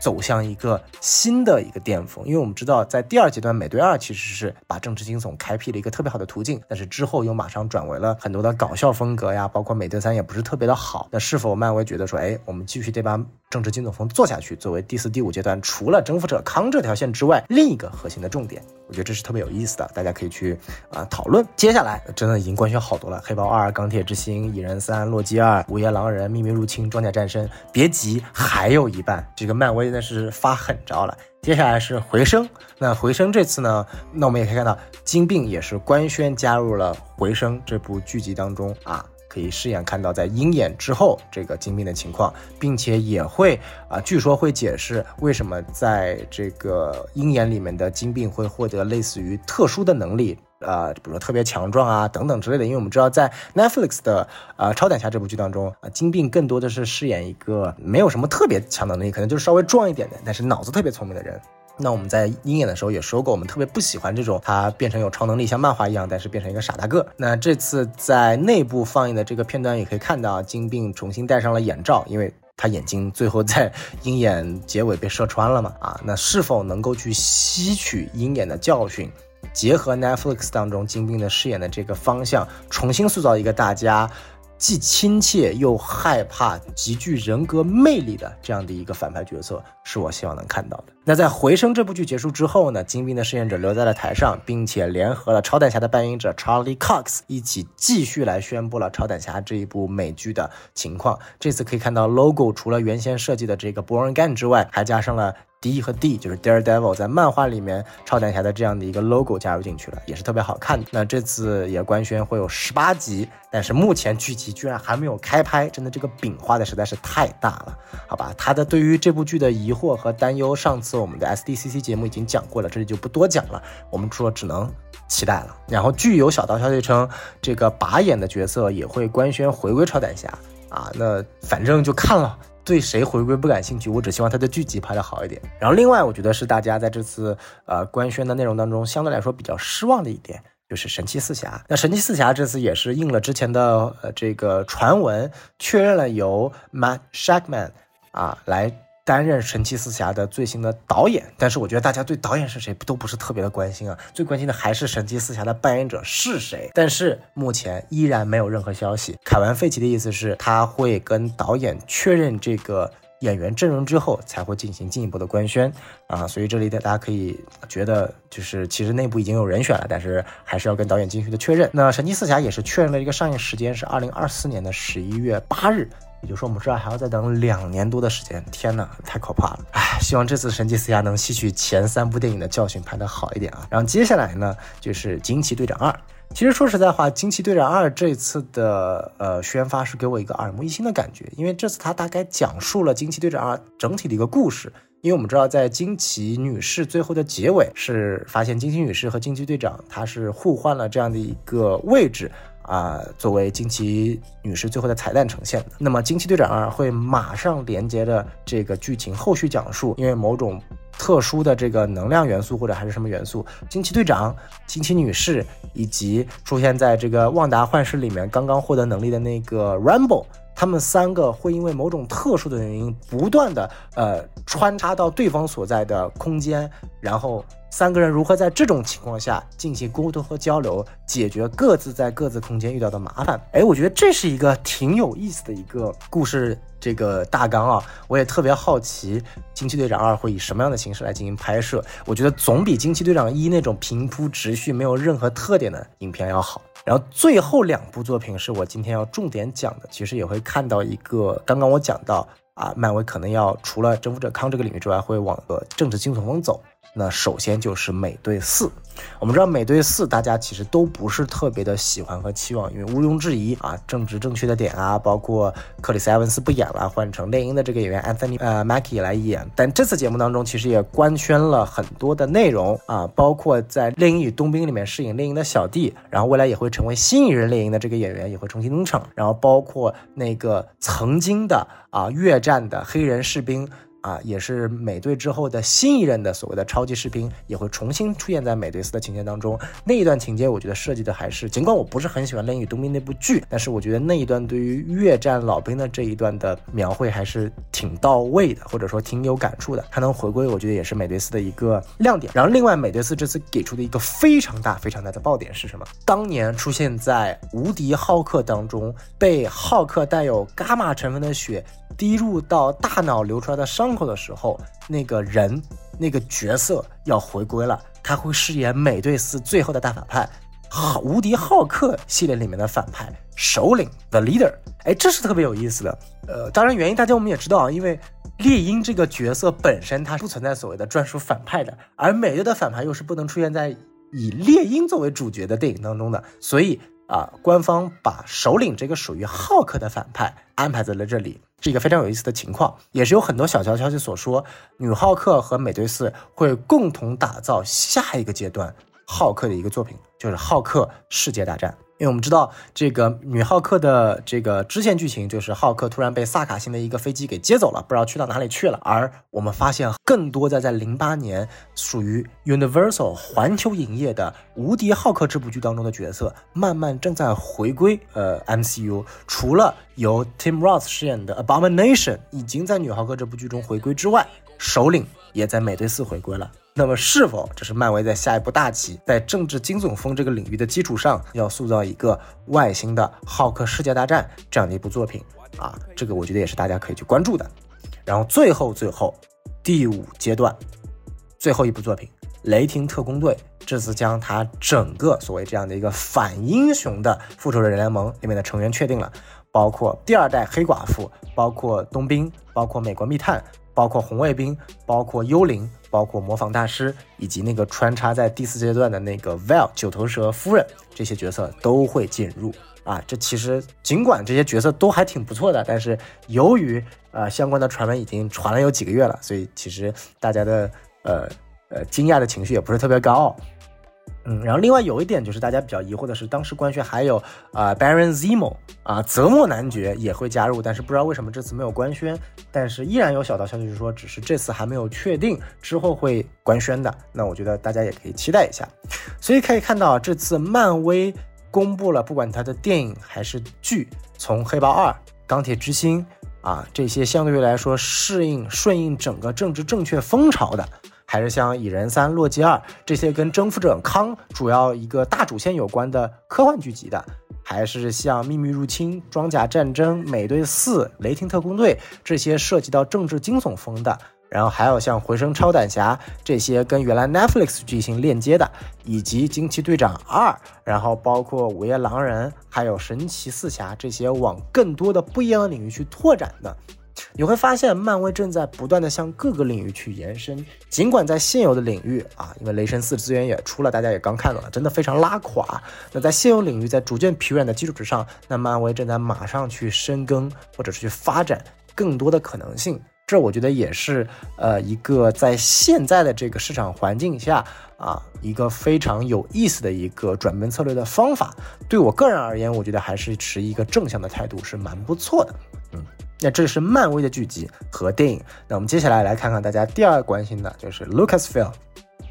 走向一个新的一个巅峰？因为我们知道，在第二阶段，美队二其实是把政治惊悚开辟了一个特别好的途径，但是之后又马上转为了很多的搞笑风格呀，包括美队三也不是特别的好。那是否漫威觉得说，哎，我们继续这把政治惊悚风做下去，作为第四、第五阶段除了征服者康这条线之外另一个核心的重点？我觉得这是特别有意思的，大家可以去啊讨论。接下来真的已经官宣好多了，黑豹二、钢铁之心、蚁人三、洛基二、午夜狼人、秘密入侵、装甲战神。别急，还有一半，这个漫威现在是发狠招了。接下来是回声，那回声这次呢，那我们也可以看到金并也是官宣加入了回声这部剧集当中啊。可以饰演看到在鹰眼之后这个金兵的情况，并且也会啊，据说会解释为什么在这个鹰眼里面的金兵会获得类似于特殊的能力啊，比如说特别强壮啊等等之类的。因为我们知道在 Netflix 的啊超胆侠这部剧当中啊，金并更多的是饰演一个没有什么特别强的能力，可能就是稍微壮一点的，但是脑子特别聪明的人。那我们在鹰眼的时候也说过，我们特别不喜欢这种他变成有超能力，像漫画一样，但是变成一个傻大个。那这次在内部放映的这个片段也可以看到，金并重新戴上了眼罩，因为他眼睛最后在鹰眼结尾被射穿了嘛。啊，那是否能够去吸取鹰眼的教训，结合 Netflix 当中金并的饰演的这个方向，重新塑造一个大家。既亲切又害怕、极具人格魅力的这样的一个反派角色，是我希望能看到的。那在《回声》这部剧结束之后呢，金兵的饰演者留在了台上，并且联合了超胆侠的扮演者 Charlie Cox 一起继续来宣布了超胆侠这一部美剧的情况。这次可以看到 logo 除了原先设计的这个 Born Gun 之外，还加上了。D 和 D 就是 Daredevil 在漫画里面超胆侠的这样的一个 logo 加入进去了，也是特别好看的。那这次也官宣会有十八集，但是目前剧集居然还没有开拍，真的这个饼画的实在是太大了，好吧？他的对于这部剧的疑惑和担忧，上次我们的 SDCC 节目已经讲过了，这里就不多讲了。我们说只能期待了。然后据有小道消息称，这个拔眼的角色也会官宣回归超胆侠啊，那反正就看了。对谁回归不感兴趣，我只希望他的剧集拍得好一点。然后另外，我觉得是大家在这次呃官宣的内容当中，相对来说比较失望的一点，就是神奇四侠。那神奇四侠这次也是应了之前的呃这个传闻，确认了由 Matt Shackman 啊来。担任神奇四侠的最新的导演，但是我觉得大家对导演是谁都不是特别的关心啊，最关心的还是神奇四侠的扮演者是谁。但是目前依然没有任何消息。凯文·费奇的意思是他会跟导演确认这个演员阵容之后，才会进行进一步的官宣啊。所以这里的大家可以觉得，就是其实内部已经有人选了，但是还是要跟导演进行的确认。那神奇四侠也是确认了一个上映时间是二零二四年的十一月八日。也就是说，我们这还要再等两年多的时间。天哪，太可怕了！唉，希望这次神奇四侠能吸取前三部电影的教训，拍得好一点啊。然后接下来呢，就是惊奇队长二。其实说实在话，惊奇队长二这次的呃宣发是给我一个耳目一新的感觉，因为这次他大概讲述了惊奇队长二整体的一个故事。因为我们知道，在惊奇女士最后的结尾是发现惊奇女士和惊奇队长他是互换了这样的一个位置。啊，作为惊奇女士最后的彩蛋呈现的，那么惊奇队长二会马上连接着这个剧情后续讲述，因为某种特殊的这个能量元素或者还是什么元素，惊奇队长、惊奇女士以及出现在这个旺达幻视里面刚刚获得能力的那个 Rambo，他们三个会因为某种特殊的原因不断的呃穿插到对方所在的空间，然后。三个人如何在这种情况下进行沟通和交流，解决各自在各自空间遇到的麻烦？哎，我觉得这是一个挺有意思的一个故事，这个大纲啊，我也特别好奇《惊奇队长二》会以什么样的形式来进行拍摄。我觉得总比《惊奇队长一》那种平铺直叙、没有任何特点的影片要好。然后最后两部作品是我今天要重点讲的，其实也会看到一个，刚刚我讲到啊，漫威可能要除了征服者康这个领域之外，会往个政治惊悚风走。那首先就是美队四。我们知道美队四，大家其实都不是特别的喜欢和期望，因为毋庸置疑啊，政治正确的点啊，包括克里斯埃文斯不演了，换成猎鹰的这个演员 Anthony 呃 Mackie 来演。但这次节目当中，其实也官宣了很多的内容啊，包括在《猎鹰与冬兵》里面饰演猎鹰的小弟，然后未来也会成为新一任猎鹰的这个演员也会重新登场，然后包括那个曾经的啊越战的黑人士兵。啊，也是美队之后的新一任的所谓的超级士兵，也会重新出现在美队四的情节当中。那一段情节，我觉得设计的还是，尽管我不是很喜欢《雷与冬兵》那部剧，但是我觉得那一段对于越战老兵的这一段的描绘还是挺到位的，或者说挺有感触的。他能回归，我觉得也是美队四的一个亮点。然后，另外美队四这次给出的一个非常大、非常大的爆点是什么？当年出现在无敌浩克当中，被浩克带有伽马成分的血滴入到大脑流出来的伤。口的时候，那个人那个角色要回归了，他会饰演美队四最后的大反派。好，无敌浩克系列里面的反派首领 The Leader，哎，这是特别有意思的。呃，当然原因大家我们也知道啊，因为猎鹰这个角色本身它不存在所谓的专属反派的，而美队的反派又是不能出现在以猎鹰作为主角的电影当中的，所以啊，官方把首领这个属于浩克的反派安排在了这里，是一个非常有意思的情况，也是有很多小道消息所说，女浩克和美队四会共同打造下一个阶段。浩克的一个作品就是《浩克世界大战》，因为我们知道这个女浩克的这个支线剧情就是浩克突然被萨卡星的一个飞机给接走了，不知道去到哪里去了。而我们发现更多的在零八年属于 Universal 环球影业的《无敌浩克》这部剧当中的角色，慢慢正在回归呃 MCU。除了由 Tim Roth 饰演的 Abomination 已经在女浩克这部剧中回归之外，首领也在美队四回归了。那么，是否这是漫威在下一步大棋，在政治惊悚风这个领域的基础上，要塑造一个外星的浩克世界大战这样的一部作品啊？这个我觉得也是大家可以去关注的。然后最后最后第五阶段最后一部作品《雷霆特工队》，这次将它整个所谓这样的一个反英雄的复仇者联盟里面的成员确定了，包括第二代黑寡妇，包括冬兵，包括美国密探。包括红卫兵，包括幽灵，包括模仿大师，以及那个穿插在第四阶段的那个 Val 九头蛇夫人，这些角色都会进入啊。这其实尽管这些角色都还挺不错的，但是由于呃相关的传闻已经传了有几个月了，所以其实大家的呃呃惊讶的情绪也不是特别高。嗯，然后另外有一点就是大家比较疑惑的是，当时官宣还有啊，Baron Zemo 啊，泽莫男爵也会加入，但是不知道为什么这次没有官宣，但是依然有小道消息是说，只是这次还没有确定，之后会官宣的。那我觉得大家也可以期待一下。所以可以看到，这次漫威公布了，不管它的电影还是剧，从黑豹二、钢铁之心啊这些相对于来说适应顺应整个政治正确风潮的。还是像蚁人三、洛基二这些跟征服者康主要一个大主线有关的科幻剧集的，还是像秘密入侵、装甲战争、美队四、雷霆特工队这些涉及到政治惊悚风的，然后还有像回声超胆侠这些跟原来 Netflix 进行链接的，以及惊奇队长二，然后包括午夜狼人，还有神奇四侠这些往更多的不一样的领域去拓展的。你会发现，漫威正在不断的向各个领域去延伸。尽管在现有的领域啊，因为雷神四资源也出了，大家也刚看到了，真的非常拉垮。那在现有领域在逐渐疲软的基础之上，那漫威正在马上去深耕或者是去发展更多的可能性。这我觉得也是呃一个在现在的这个市场环境下啊一个非常有意思的一个转变策略的方法。对我个人而言，我觉得还是持一个正向的态度，是蛮不错的。嗯。那这是漫威的剧集和电影。那我们接下来来看看大家第二关心的就是 Lucasfilm，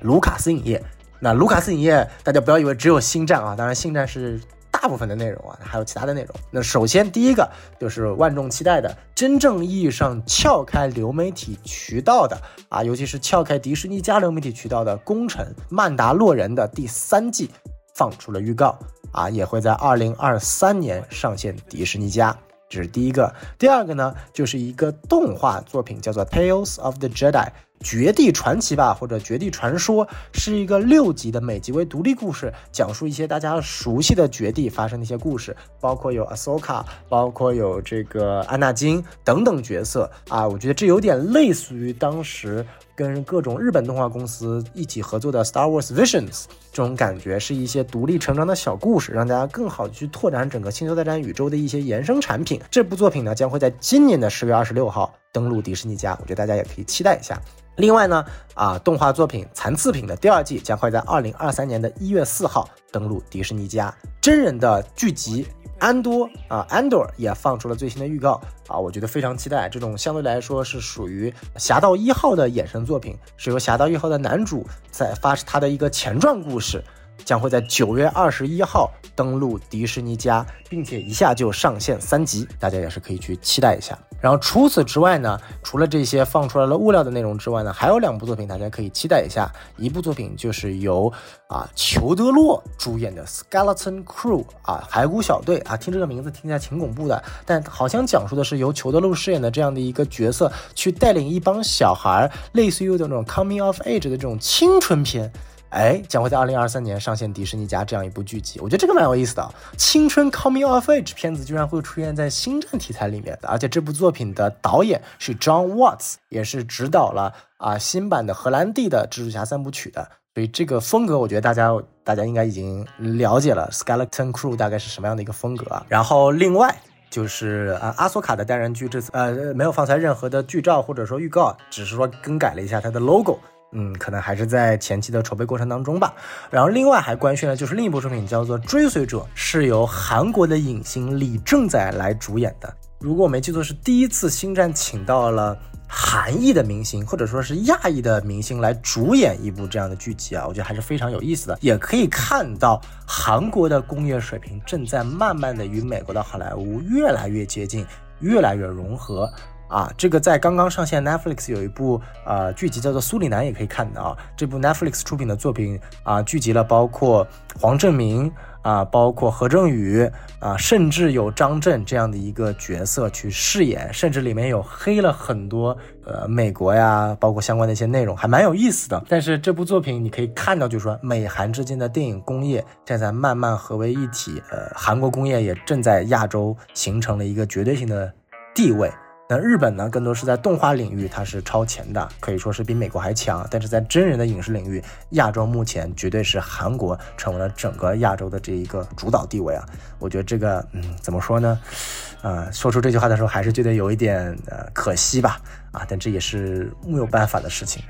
卢卡斯影业。那卢卡斯影业，大家不要以为只有星战啊，当然星战是大部分的内容啊，还有其他的内容。那首先第一个就是万众期待的，真正意义上撬开流媒体渠道的啊，尤其是撬开迪士尼加流媒体渠道的工程《曼达洛人》的第三季放出了预告啊，也会在二零二三年上线迪士尼加。这是第一个，第二个呢，就是一个动画作品，叫做《Tales of the Jedi》绝地传奇吧，或者绝地传说，是一个六集的，每集为独立故事，讲述一些大家熟悉的绝地发生的一些故事，包括有 Ahsoka，包括有这个安纳金等等角色啊，我觉得这有点类似于当时。跟各种日本动画公司一起合作的《Star Wars Visions》这种感觉，是一些独立成长的小故事，让大家更好去拓展整个星球大战宇宙的一些衍生产品。这部作品呢，将会在今年的十月二十六号登陆迪士尼家，我觉得大家也可以期待一下。另外呢，啊，动画作品《残次品》的第二季将会在二零二三年的一月四号登陆迪士尼家，真人的剧集。安多啊，安多也放出了最新的预告啊，我觉得非常期待。这种相对来说是属于《侠盗一号》的衍生作品，是由《侠盗一号》的男主在发他的一个前传故事将会在九月二十一号登陆迪士尼家，并且一下就上线三集，大家也是可以去期待一下。然后除此之外呢，除了这些放出来了物料的内容之外呢，还有两部作品大家可以期待一下。一部作品就是由啊裘德洛主演的《Skeleton Crew》啊骸骨小队啊，听这个名字听起来挺恐怖的，但好像讲述的是由裘德洛饰演的这样的一个角色去带领一帮小孩，类似于有点那种 coming of age 的这种青春片。哎，将会在二零二三年上线迪士尼家这样一部剧集，我觉得这个蛮有意思的。青春 coming of age 片子居然会出现在星战题材里面的，而且这部作品的导演是 John Watts，也是指导了啊新版的荷兰弟的蜘蛛侠三部曲的。所以这个风格，我觉得大家大家应该已经了解了，Skeleton Crew 大概是什么样的一个风格啊。然后另外就是啊阿索卡的单人剧，这次呃没有放出来任何的剧照或者说预告，只是说更改了一下它的 logo。嗯，可能还是在前期的筹备过程当中吧。然后另外还官宣了就是另一部作品，叫做《追随者》，是由韩国的影星李正宰来主演的。如果我没记错，是第一次星战请到了韩裔的明星，或者说是亚裔的明星来主演一部这样的剧集啊，我觉得还是非常有意思的。也可以看到韩国的工业水平正在慢慢的与美国的好莱坞越来越接近，越来越融合。啊，这个在刚刚上线 Netflix 有一部呃剧集叫做《苏里南》，也可以看到啊。这部 Netflix 出品的作品啊，聚集了包括黄正明啊，包括何正宇啊，甚至有张震这样的一个角色去饰演，甚至里面有黑了很多呃美国呀，包括相关的一些内容，还蛮有意思的。但是这部作品你可以看到，就是说美韩之间的电影工业正在慢慢合为一体，呃，韩国工业也正在亚洲形成了一个绝对性的地位。那日本呢，更多是在动画领域，它是超前的，可以说是比美国还强。但是在真人的影视领域，亚洲目前绝对是韩国成为了整个亚洲的这一个主导地位啊！我觉得这个，嗯，怎么说呢？呃，说出这句话的时候，还是觉得有一点呃可惜吧。啊，但这也是没有办法的事情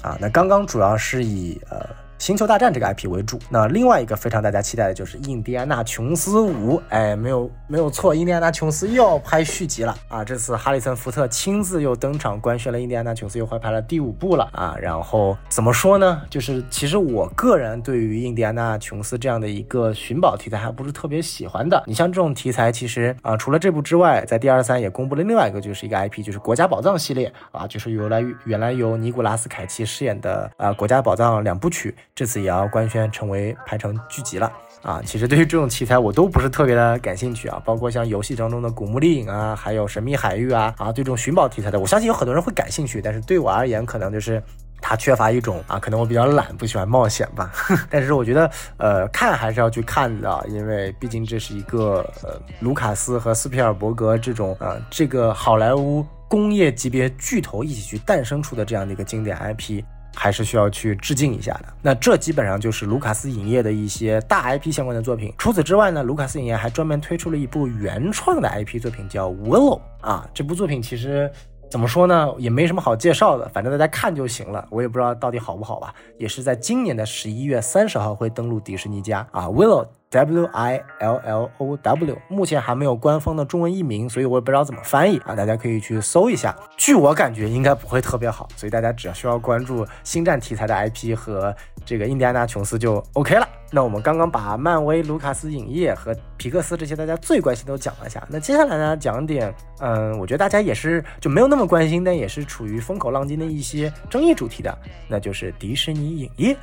啊。那刚刚主要是以呃。星球大战这个 IP 为主，那另外一个非常大家期待的就是印第安纳琼斯五，哎，没有没有错，印第安纳琼斯又要拍续集了啊！这次哈里森福特亲自又登场官宣了印第安纳琼斯又会拍了第五部了啊！然后怎么说呢？就是其实我个人对于印第安纳琼斯这样的一个寻宝题材还不是特别喜欢的。你像这种题材，其实啊，除了这部之外，在第二三也公布了另外一个，就是一个 IP，就是国家宝藏系列啊，就是由来原来由尼古拉斯凯奇饰演的啊国家宝藏两部曲。这次也要官宣成为拍成剧集了啊！其实对于这种题材我都不是特别的感兴趣啊，包括像游戏当中的《古墓丽影》啊，还有《神秘海域》啊啊，对这种寻宝题材的，我相信有很多人会感兴趣，但是对我而言，可能就是它缺乏一种啊，可能我比较懒，不喜欢冒险吧。但是我觉得，呃，看还是要去看的，因为毕竟这是一个呃，卢卡斯和斯皮尔伯格这种呃，这个好莱坞工业级别巨头一起去诞生出的这样的一个经典 IP。还是需要去致敬一下的。那这基本上就是卢卡斯影业的一些大 IP 相关的作品。除此之外呢，卢卡斯影业还专门推出了一部原创的 IP 作品，叫《Willow》啊。这部作品其实怎么说呢，也没什么好介绍的，反正大家看就行了。我也不知道到底好不好吧。也是在今年的十一月三十号会登陆迪士尼家啊，《Willow》。W I L L O W，目前还没有官方的中文译名，所以我也不知道怎么翻译啊，大家可以去搜一下。据我感觉，应该不会特别好，所以大家只要需要关注星战题材的 IP 和这个印第安纳琼斯就 OK 了。那我们刚刚把漫威、卢卡斯影业和皮克斯这些大家最关心都讲了一下，那接下来呢，讲点，嗯，我觉得大家也是就没有那么关心，但也是处于风口浪尖的一些争议主题的，那就是迪士尼影业。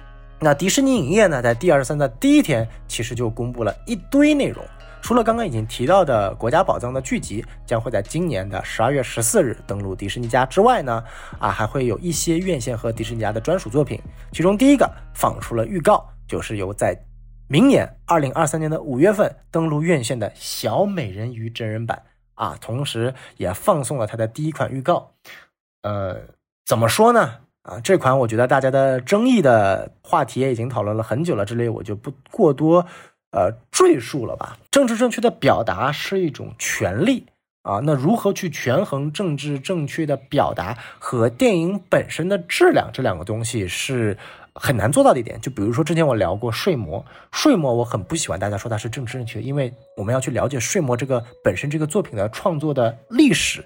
那迪士尼影业呢，在第二十三的第一天，其实就公布了一堆内容。除了刚刚已经提到的《国家宝藏》的剧集将会在今年的十二月十四日登陆迪士尼家之外呢，啊，还会有一些院线和迪士尼家的专属作品。其中第一个放出了预告，就是由在明年二零二三年的五月份登陆院线的小美人鱼真人版啊，同时也放送了它的第一款预告。呃，怎么说呢？啊，这款我觉得大家的争议的话题也已经讨论了很久了，这里我就不过多呃赘述了吧。政治正确的表达是一种权利啊，那如何去权衡政治正确的表达和电影本身的质量这两个东西是很难做到的一点。就比如说之前我聊过《睡魔》，《睡魔》我很不喜欢大家说它是政治正确，因为我们要去了解《睡魔》这个本身这个作品的创作的历史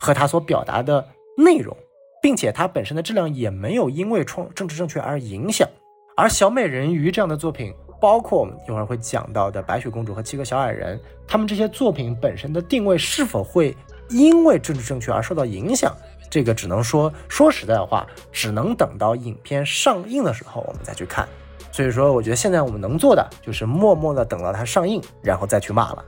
和它所表达的内容。并且它本身的质量也没有因为创政治正确而影响，而小美人鱼这样的作品，包括我们一会儿会讲到的《白雪公主》和《七个小矮人》，他们这些作品本身的定位是否会因为政治正确而受到影响？这个只能说说实在话，只能等到影片上映的时候我们再去看。所以说，我觉得现在我们能做的就是默默的等到它上映，然后再去骂了。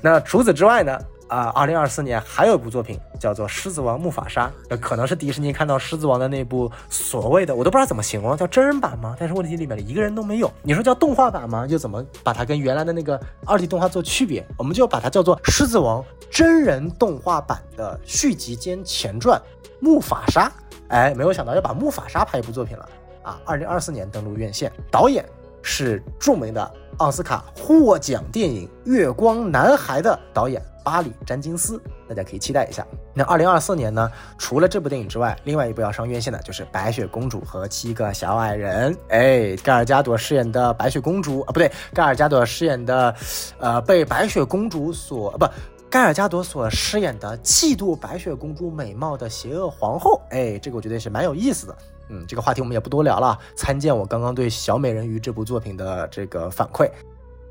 那除此之外呢？啊，二零二四年还有一部作品叫做《狮子王木法沙》，呃，可能是迪士尼看到《狮子王》的那部所谓的，我都不知道怎么形容，叫真人版吗？但是问题里面一个人都没有。你说叫动画版吗？就怎么把它跟原来的那个二 D 动画做区别？我们就把它叫做《狮子王》真人动画版的续集兼前传《木法沙》。哎，没有想到要把木法沙拍一部作品了啊！二零二四年登陆院线，导演是著名的奥斯卡获奖电影《月光男孩》的导演。巴里·詹金斯，大家可以期待一下。那二零二四年呢？除了这部电影之外，另外一部要上院线的就是《白雪公主和七个小矮人》。哎，盖尔加朵饰演的白雪公主啊，不对，盖尔加朵饰演的，呃，被白雪公主所不，盖尔加朵所饰演的嫉妒白雪公主美貌的邪恶皇后。哎，这个我觉得也是蛮有意思的。嗯，这个话题我们也不多聊了，参见我刚刚对《小美人鱼》这部作品的这个反馈。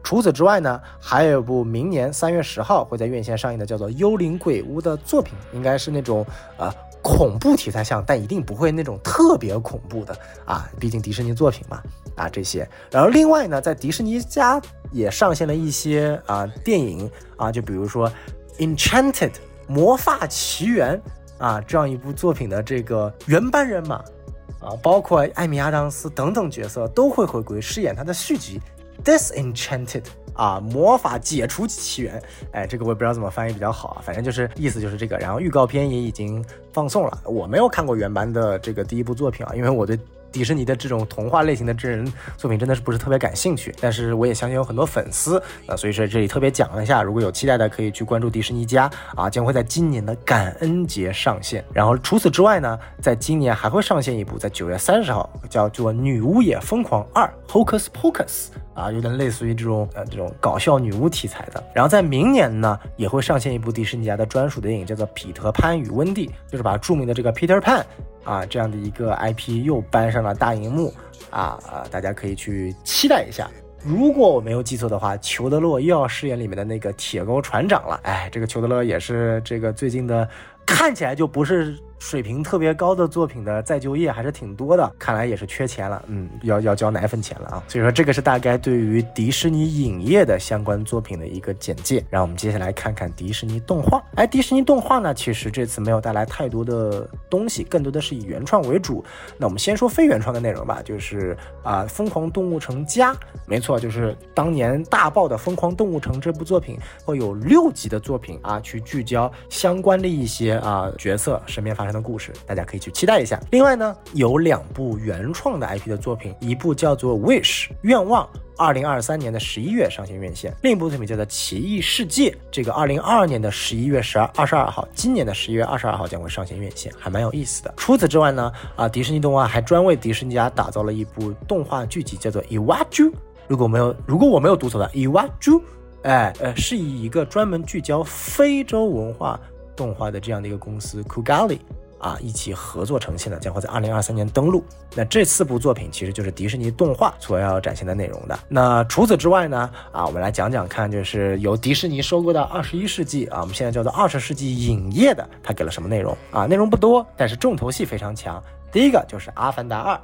除此之外呢，还有一部明年三月十号会在院线上映的，叫做《幽灵鬼屋》的作品，应该是那种呃恐怖题材像，但一定不会那种特别恐怖的啊，毕竟迪士尼作品嘛啊这些。然后另外呢，在迪士尼家也上线了一些啊电影啊，就比如说《Enchanted》魔法奇缘啊这样一部作品的这个原班人马啊，包括艾米亚当斯等等角色都会回归饰演他的续集。Disenchanted 啊，魔法解除起源，哎，这个我也不知道怎么翻译比较好，反正就是意思就是这个。然后预告片也已经放送了，我没有看过原版的这个第一部作品啊，因为我对。迪士尼的这种童话类型的真人作品真的是不是特别感兴趣，但是我也相信有很多粉丝啊，所以说这里特别讲了一下，如果有期待的可以去关注迪士尼家啊，将会在今年的感恩节上线。然后除此之外呢，在今年还会上线一部，在九月三十号叫做《女巫也疯狂二 Hocus Pocus》啊，有点类似于这种呃这种搞笑女巫题材的。然后在明年呢，也会上线一部迪士尼家的专属电影，叫做《彼得潘与温蒂》，就是把著名的这个 Peter Pan。啊，这样的一个 IP 又搬上了大荧幕啊啊！大家可以去期待一下。如果我没有记错的话，裘德洛又要饰演里面的那个铁钩船长了。哎，这个裘德洛也是这个最近的，看起来就不是。水平特别高的作品的再就业还是挺多的，看来也是缺钱了，嗯，要要交奶粉钱了啊。所以说这个是大概对于迪士尼影业的相关作品的一个简介。让我们接下来看看迪士尼动画。哎，迪士尼动画呢，其实这次没有带来太多的东西，更多的是以原创为主。那我们先说非原创的内容吧，就是啊，《疯狂动物城家》，没错，就是当年大爆的《疯狂动物城》这部作品，会有六集的作品啊，去聚焦相关的一些啊角色身边发。的故事，大家可以去期待一下。另外呢，有两部原创的 IP 的作品，一部叫做《Wish 愿望》，二零二三年的十一月上线院线；另一部作品叫做《奇异世界》，这个二零二二年的十一月十二二十二号，今年的十一月二十二号将会上线院线，还蛮有意思的。除此之外呢，啊，迪士尼动画还专为迪士尼家打造了一部动画剧集，叫做《伊娃猪》。如果没有，如果我没有读错的，《伊娃猪》，哎，呃，是以一个专门聚焦非洲文化动画的这样的一个公司 k u g a l i 啊，一起合作呈现的，将会在二零二三年登陆。那这四部作品其实就是迪士尼动画所要展现的内容的。那除此之外呢？啊，我们来讲讲看，就是由迪士尼收购的二十一世纪啊，我们现在叫做二十世纪影业的，它给了什么内容啊？内容不多，但是重头戏非常强。第一个就是《阿凡达二》。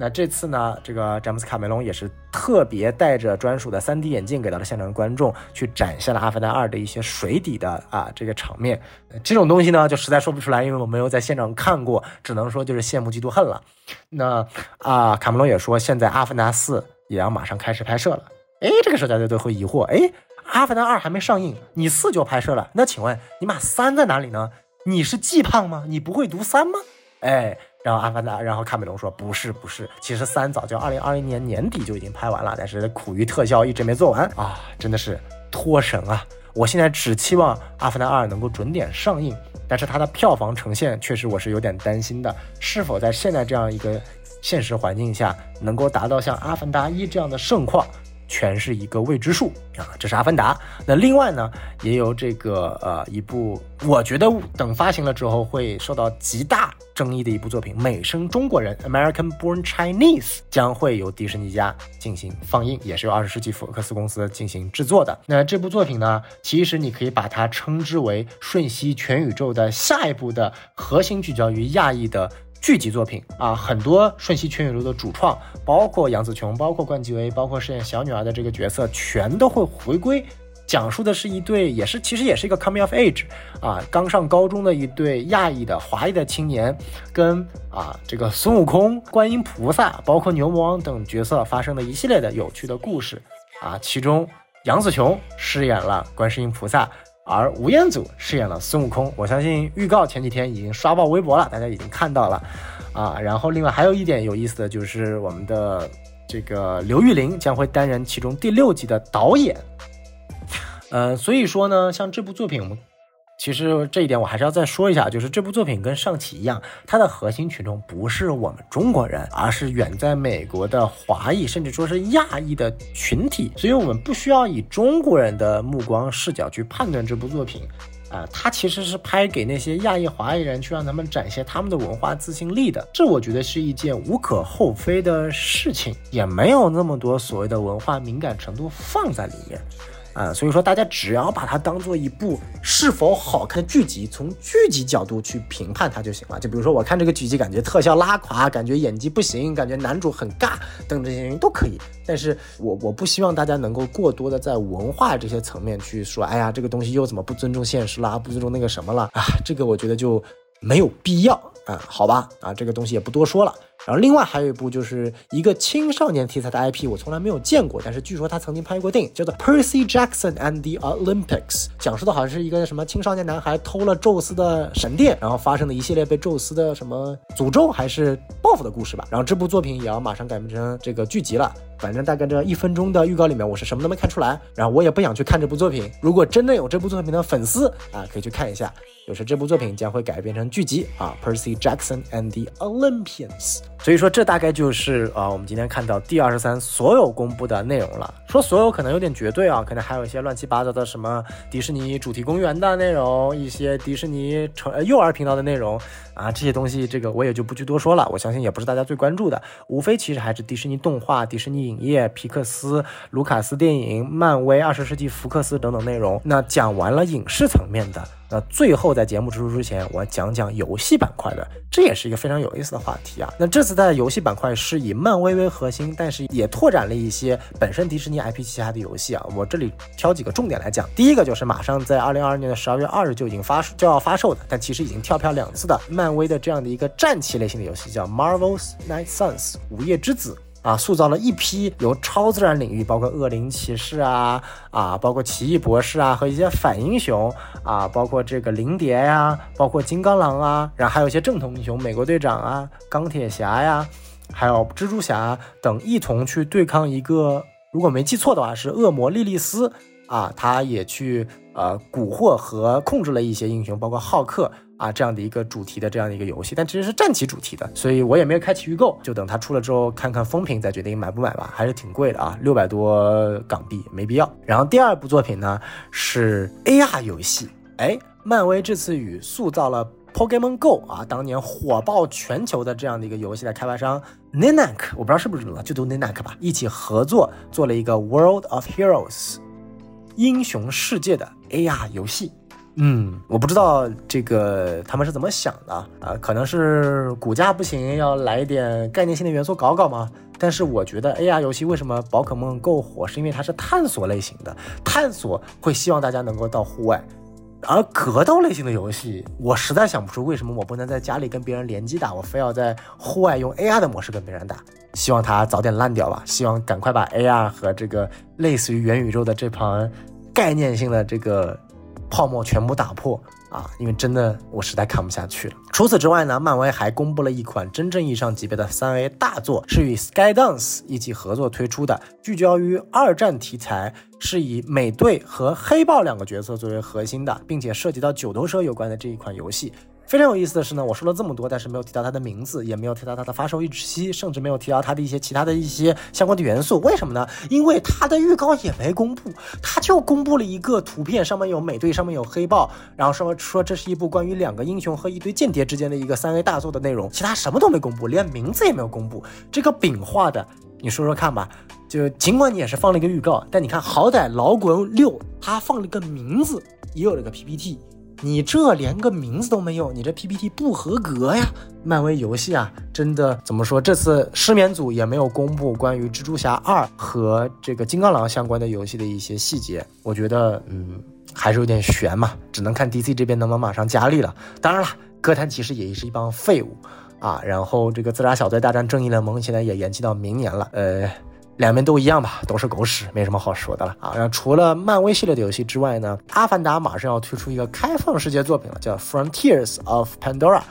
那这次呢，这个詹姆斯卡梅隆也是特别带着专属的 3D 眼镜给到了现场观众，去展现了《阿凡达二》的一些水底的啊这个场面。这种东西呢，就实在说不出来，因为我没有在现场看过，只能说就是羡慕嫉妒恨了。那啊，卡梅隆也说，现在《阿凡达四》也要马上开始拍摄了。哎，这个时候大家都会疑惑，哎，《阿凡达二》还没上映，你四就拍摄了？那请问你把三在哪里呢？你是季胖吗？你不会读三吗？哎。然后阿凡达，然后卡梅隆说不是不是，其实三早就二零二零年年底就已经拍完了，但是苦于特效一直没做完啊，真的是拖神啊！我现在只期望阿凡达二能够准点上映，但是它的票房呈现确实我是有点担心的，是否在现在这样一个现实环境下能够达到像阿凡达一这样的盛况？全是一个未知数啊！这是《阿凡达》。那另外呢，也有这个呃一部，我觉得等发行了之后会受到极大争议的一部作品《美声中国人》（American Born Chinese） 将会由迪士尼家进行放映，也是由二十世纪福克斯公司进行制作的。那这部作品呢，其实你可以把它称之为《瞬息全宇宙》的下一部的核心聚焦于亚裔的。剧集作品啊，很多《瞬息全宇宙》的主创，包括杨紫琼，包括冠继威，包括饰演小女儿的这个角色，全都会回归。讲述的是一对，也是其实也是一个 coming of age 啊，刚上高中的一对亚裔的华裔的青年，跟啊这个孙悟空、观音菩萨，包括牛魔王等角色发生的一系列的有趣的故事啊。其中杨紫琼饰演了观世音菩萨。而吴彦祖饰演了孙悟空，我相信预告前几天已经刷爆微博了，大家已经看到了啊。然后另外还有一点有意思的就是我们的这个刘玉玲将会担任其中第六集的导演，呃，所以说呢，像这部作品我们。其实这一点我还是要再说一下，就是这部作品跟上期一样，它的核心群众不是我们中国人，而是远在美国的华裔，甚至说是亚裔的群体。所以，我们不需要以中国人的目光视角去判断这部作品，啊，它其实是拍给那些亚裔华裔人，去让他们展现他们的文化自信力的。这我觉得是一件无可厚非的事情，也没有那么多所谓的文化敏感程度放在里面。啊，所以说大家只要把它当做一部是否好看的剧集，从剧集角度去评判它就行了。就比如说，我看这个剧集，感觉特效拉垮，感觉演技不行，感觉男主很尬，等这些原因都可以。但是我我不希望大家能够过多的在文化这些层面去说，哎呀，这个东西又怎么不尊重现实啦，不尊重那个什么了啊？这个我觉得就没有必要啊，好吧？啊，这个东西也不多说了。然后另外还有一部就是一个青少年题材的 IP，我从来没有见过，但是据说他曾经拍过电影，叫做 Percy Jackson and the Olympics，讲述的好像是一个什么青少年男孩偷了宙斯的神殿，然后发生的一系列被宙斯的什么诅咒还是报复的故事吧。然后这部作品也要马上改编成这个剧集了，反正大概这一分钟的预告里面我是什么都没看出来，然后我也不想去看这部作品。如果真的有这部作品的粉丝啊，可以去看一下，就是这部作品将会改编成剧集啊，Percy Jackson and the Olympians。所以说，这大概就是啊，我们今天看到第二十三所有公布的内容了。说所有可能有点绝对啊，可能还有一些乱七八糟的什么迪士尼主题公园的内容，一些迪士尼成幼儿频道的内容啊，这些东西这个我也就不去多说了。我相信也不是大家最关注的，无非其实还是迪士尼动画、迪士尼影业、皮克斯、卢卡斯电影、漫威、二十世纪福克斯等等内容。那讲完了影视层面的。那最后在节目结束之前，我讲讲游戏板块的，这也是一个非常有意思的话题啊。那这次在游戏板块是以漫威为核心，但是也拓展了一些本身迪士尼 IP 旗下的游戏啊。我这里挑几个重点来讲。第一个就是马上在二零二二年的十二月二日就已经发就要发售的，但其实已经跳票两次的漫威的这样的一个战棋类型的游戏，叫 Marvel's Night Suns 午夜之子。啊，塑造了一批由超自然领域，包括恶灵骑士啊，啊，包括奇异博士啊，和一些反英雄啊，包括这个灵蝶呀，包括金刚狼啊，然后还有一些正统英雄，美国队长啊，钢铁侠呀，还有蜘蛛侠等，一同去对抗一个，如果没记错的话，是恶魔莉莉丝啊，他也去呃蛊惑和控制了一些英雄，包括浩克。啊，这样的一个主题的这样的一个游戏，但其实是战棋主题的，所以我也没有开启预购，就等它出了之后看看风评再决定买不买吧，还是挺贵的啊，六百多港币，没必要。然后第二部作品呢是 AR 游戏，哎，漫威这次与塑造了 Pokemon Go 啊，当年火爆全球的这样的一个游戏的开发商 Ninak，我不知道是不是读就读 Ninak 吧，一起合作做了一个 World of Heroes 英雄世界的 AR 游戏。嗯，我不知道这个他们是怎么想的啊？可能是骨架不行，要来一点概念性的元素搞搞吗？但是我觉得 AR 游戏为什么宝可梦够火，是因为它是探索类型的，探索会希望大家能够到户外，而格斗类型的游戏，我实在想不出为什么我不能在家里跟别人联机打，我非要在户外用 AR 的模式跟别人打。希望它早点烂掉吧，希望赶快把 AR 和这个类似于元宇宙的这盘概念性的这个。泡沫全部打破啊！因为真的我实在看不下去了。除此之外呢，漫威还公布了一款真正意义上级别的三 A 大作，是与 Skydance 一起合作推出的，聚焦于二战题材，是以美队和黑豹两个角色作为核心的，并且涉及到九头蛇有关的这一款游戏。非常有意思的是呢，我说了这么多，但是没有提到它的名字，也没有提到它的发售日期，甚至没有提到它的一些其他的一些相关的元素。为什么呢？因为它的预告也没公布，它就公布了一个图片，上面有美队，上面有黑豹，然后说说这是一部关于两个英雄和一堆间谍之间的一个三 A 大作的内容，其他什么都没公布，连名字也没有公布。这个饼画的，你说说看吧。就尽管你也是放了一个预告，但你看好歹老滚六他放了个名字，也有了个 PPT。你这连个名字都没有，你这 PPT 不合格呀！漫威游戏啊，真的怎么说？这次失眠组也没有公布关于蜘蛛侠二和这个金刚狼相关的游戏的一些细节，我觉得，嗯，还是有点悬嘛，只能看 DC 这边能不能马上加力了。当然了，哥谭骑士也是一帮废物啊。然后这个自杀小队大战正义联盟现在也延期到明年了，呃。两边都一样吧，都是狗屎，没什么好说的了啊。然后除了漫威系列的游戏之外呢，阿凡达马上要推出一个开放世界作品了，叫 Frontiers of Pandora。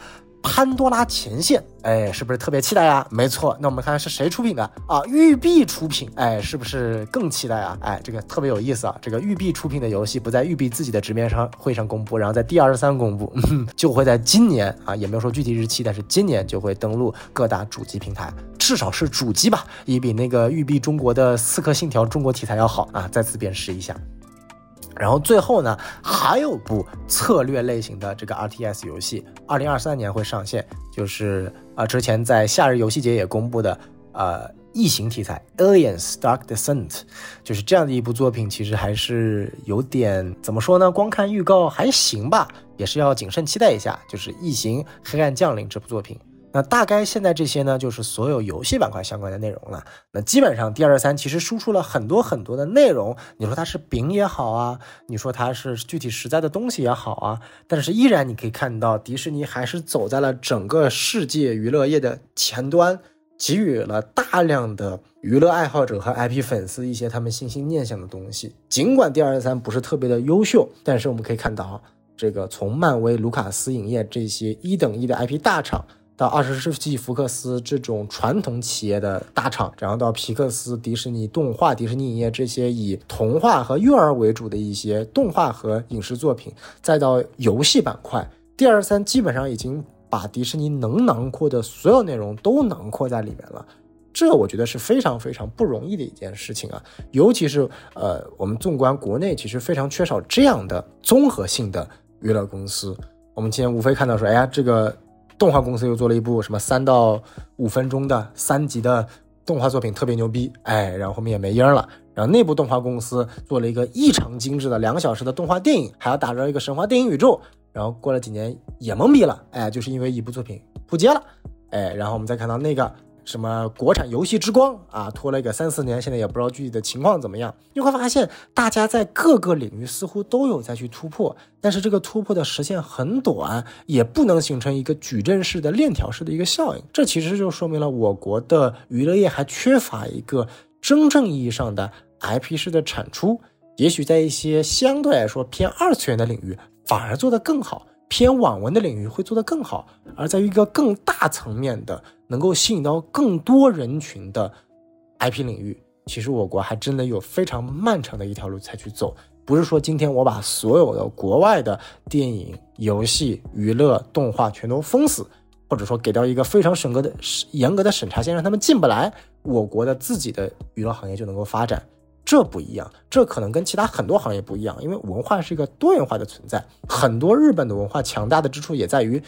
潘多拉前线，哎，是不是特别期待呀？没错，那我们看看是谁出品的啊？育碧出品，哎，是不是更期待啊？哎，这个特别有意思啊！这个育碧出品的游戏不在育碧自己的直面上会上公布，然后在第二十三公布，就会在今年啊，也没有说具体日期，但是今年就会登陆各大主机平台，至少是主机吧，也比那个育碧中国的《刺客信条》中国题材要好啊！再次鞭尸一下。然后最后呢，还有部策略类型的这个 RTS 游戏，二零二三年会上线，就是啊，之前在夏日游戏节也公布的，呃，异形题材 Aliens Dark Descent，就是这样的一部作品，其实还是有点怎么说呢？光看预告还行吧，也是要谨慎期待一下，就是异形黑暗降临这部作品。那大概现在这些呢，就是所有游戏板块相关的内容了。那基本上 D 二三其实输出了很多很多的内容，你说它是饼也好啊，你说它是具体实在的东西也好啊，但是依然你可以看到，迪士尼还是走在了整个世界娱乐业的前端，给予了大量的娱乐爱好者和 IP 粉丝一些他们心心念想的东西。尽管 D 二三不是特别的优秀，但是我们可以看到，这个从漫威、卢卡斯影业这些一等一的 IP 大厂。到二十世纪福克斯这种传统企业的大厂，然后到皮克斯、迪士尼动画、迪士尼影业这些以童话和幼儿为主的一些动画和影视作品，再到游戏板块，第二三基本上已经把迪士尼能囊括的所有内容都囊括在里面了。这我觉得是非常非常不容易的一件事情啊，尤其是呃，我们纵观国内，其实非常缺少这样的综合性的娱乐公司。我们今天无非看到说，哎呀，这个。动画公司又做了一部什么三到五分钟的三集的动画作品，特别牛逼，哎，然后后面也没音了。然后那部动画公司做了一个异常精致的两个小时的动画电影，还要打造一个神话电影宇宙。然后过了几年也懵逼了，哎，就是因为一部作品扑街了，哎，然后我们再看到那个。什么国产游戏之光啊，拖了一个三四年，现在也不知道具体的情况怎么样。你会发现，大家在各个领域似乎都有在去突破，但是这个突破的时限很短，也不能形成一个矩阵式的链条式的一个效应。这其实就说明了我国的娱乐业还缺乏一个真正意义上的 IP 式的产出。也许在一些相对来说偏二次元的领域，反而做得更好。偏网文的领域会做得更好，而在于一个更大层面的，能够吸引到更多人群的 IP 领域，其实我国还真的有非常漫长的一条路才去走。不是说今天我把所有的国外的电影、游戏、娱乐、动画全都封死，或者说给到一个非常审格的严格的审查线，让他们进不来，我国的自己的娱乐行业就能够发展。这不一样，这可能跟其他很多行业不一样，因为文化是一个多元化的存在。很多日本的文化强大的之处也在于，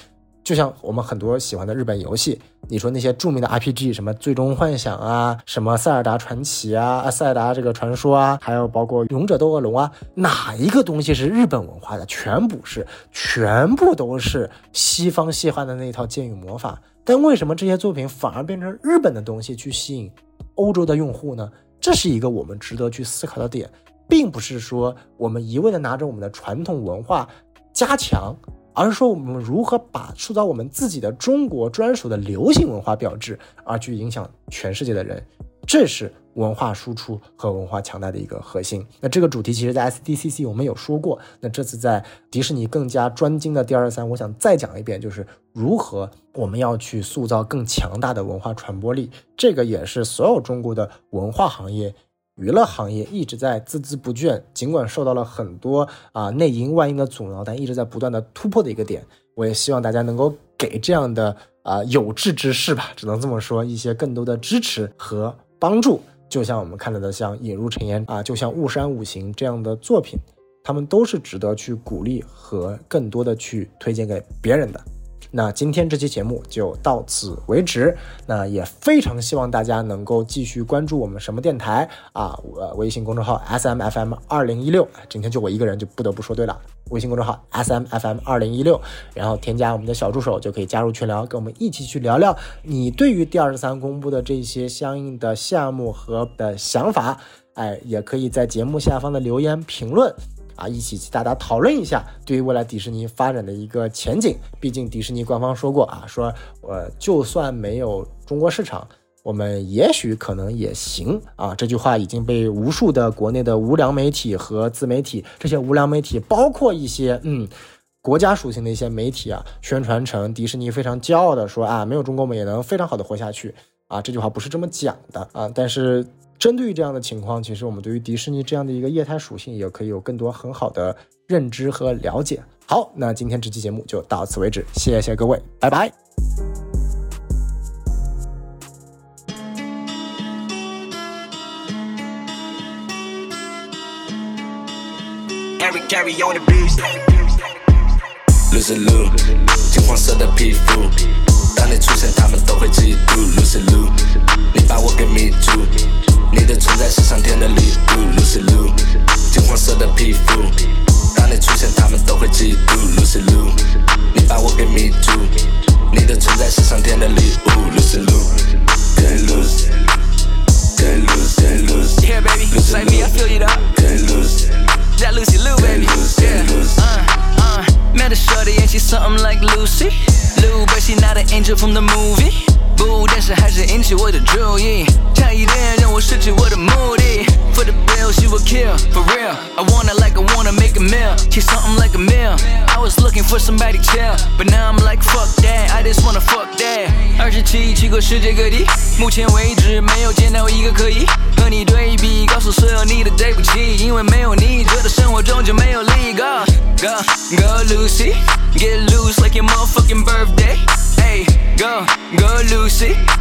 就像我们很多喜欢的日本游戏，你说那些著名的 RPG，什么《最终幻想》啊，什么《塞尔达传奇》啊，《塞尔达这个传说》啊，还有包括《勇者斗恶龙》啊，哪一个东西是日本文化的？全部是，全部都是西方西化的那套剑与魔法。但为什么这些作品反而变成日本的东西去吸引欧洲的用户呢？这是一个我们值得去思考的点，并不是说我们一味的拿着我们的传统文化加强，而是说我们如何把塑造我们自己的中国专属的流行文化标志，而去影响全世界的人。这是文化输出和文化强大的一个核心。那这个主题其实，在 SDCC 我们有说过。那这次在迪士尼更加专精的第二三，我想再讲一遍，就是如何我们要去塑造更强大的文化传播力。这个也是所有中国的文化行业娱乐行业一直在孜孜不倦，尽管受到了很多啊内因外因的阻挠，但一直在不断的突破的一个点。我也希望大家能够给这样的啊有志之士吧，只能这么说，一些更多的支持和帮助。就像我们看到的，像《引入尘烟》啊，就像《雾山五行》这样的作品，他们都是值得去鼓励和更多的去推荐给别人的。那今天这期节目就到此为止。那也非常希望大家能够继续关注我们什么电台啊，我微信公众号 S M F M 二零一六。今天就我一个人，就不得不说对了。微信公众号 S M F M 二零一六，然后添加我们的小助手就可以加入群聊，跟我们一起去聊聊你对于第二十三公布的这些相应的项目和的想法。哎，也可以在节目下方的留言评论。啊，一起去大家讨论一下对于未来迪士尼发展的一个前景。毕竟迪士尼官方说过啊，说呃就算没有中国市场，我们也许可能也行啊。这句话已经被无数的国内的无良媒体和自媒体，这些无良媒体包括一些嗯国家属性的一些媒体啊，宣传成迪士尼非常骄傲的说啊，没有中国我们也能非常好的活下去啊。这句话不是这么讲的啊，但是。针对于这样的情况，其实我们对于迪士尼这样的一个业态属性，也可以有更多很好的认知和了解。好，那今天这期节目就到此为止，谢谢各位，拜拜。金黄色的皮肤，当你出现，他们都会嫉妒。你把我给迷住。你的存在是上天的礼物，Lucy Lu，金黄色的皮肤，当你出现，他们都会嫉妒，Lucy Lu，你把我给迷住。你的存在是上天的礼物，Lucy Lu，Get loose，Get loose，Get lose, yeah baby，like me I feel you though，Get lose, that Lucy Lu baby，Yeah，uh uh，met a shorty and she's something like Lucy. Lou, but she not an angel from the movie。不，但是还是引起我的注意，差一点让我失去我的目的。For the bill, she would kill, for real. I wanna like I wanna make a meal, she's something like a meal. I was looking for somebody chill, but now I'm like fuck that, I just wanna fuck that. 二十七去过世界各地，目前为止没有见到一个可以和你对比，告诉所有你的对不起，因为没有你，觉得生活中就没有力。Go, go, go, Lucy, get loose like your motherfucking birthday. Hey, go, go, Lucy.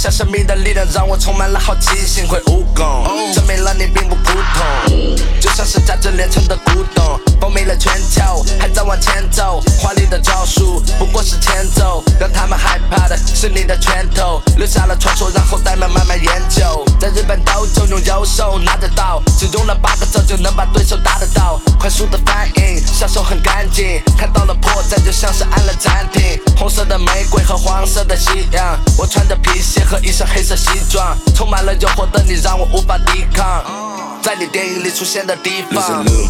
像神秘的力量让我充满了好奇心。会武功，证明了你并不普通，就像是价值连城的古董，风靡了全球，还在往前走。华丽的招数不过是前奏，让他们害怕的是你的拳头，留下了传说，让后代们慢慢研究。在日本刀就用右手拿得到，只用了八个字就能把对手打得到，快速的反应，下手很干净，看到了破绽就像是按了暂停。红色。的玫瑰和黄色的夕阳，我穿着皮鞋和一身黑色西装，充满了诱惑的你让我无法抵抗，在你电影里出现的地方。Lucy Lu，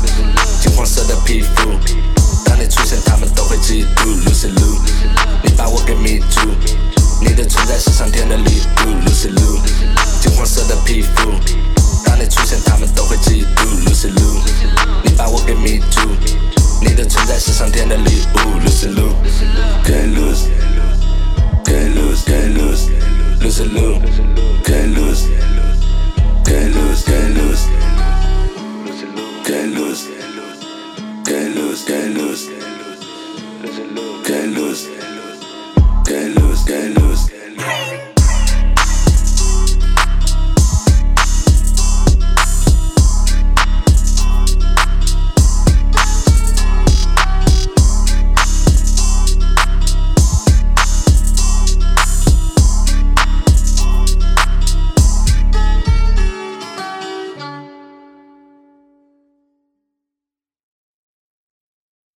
金黄色的皮肤，当你出现，他们都会嫉妒。Lucy Liu，你把我给迷住，你的存在是上天的礼物。Lucy Liu，金黄色的皮肤，当你出现，他们都会嫉妒。Lucy Liu，你把我给迷住。你的存在是上天的礼物。Lose and lose, can't lose, can't lose, can't lose, lose and lose, can't lose, can't lose, can't lose, can't lose, can't lose, can't lose, can't lose, can't lose, can't lose.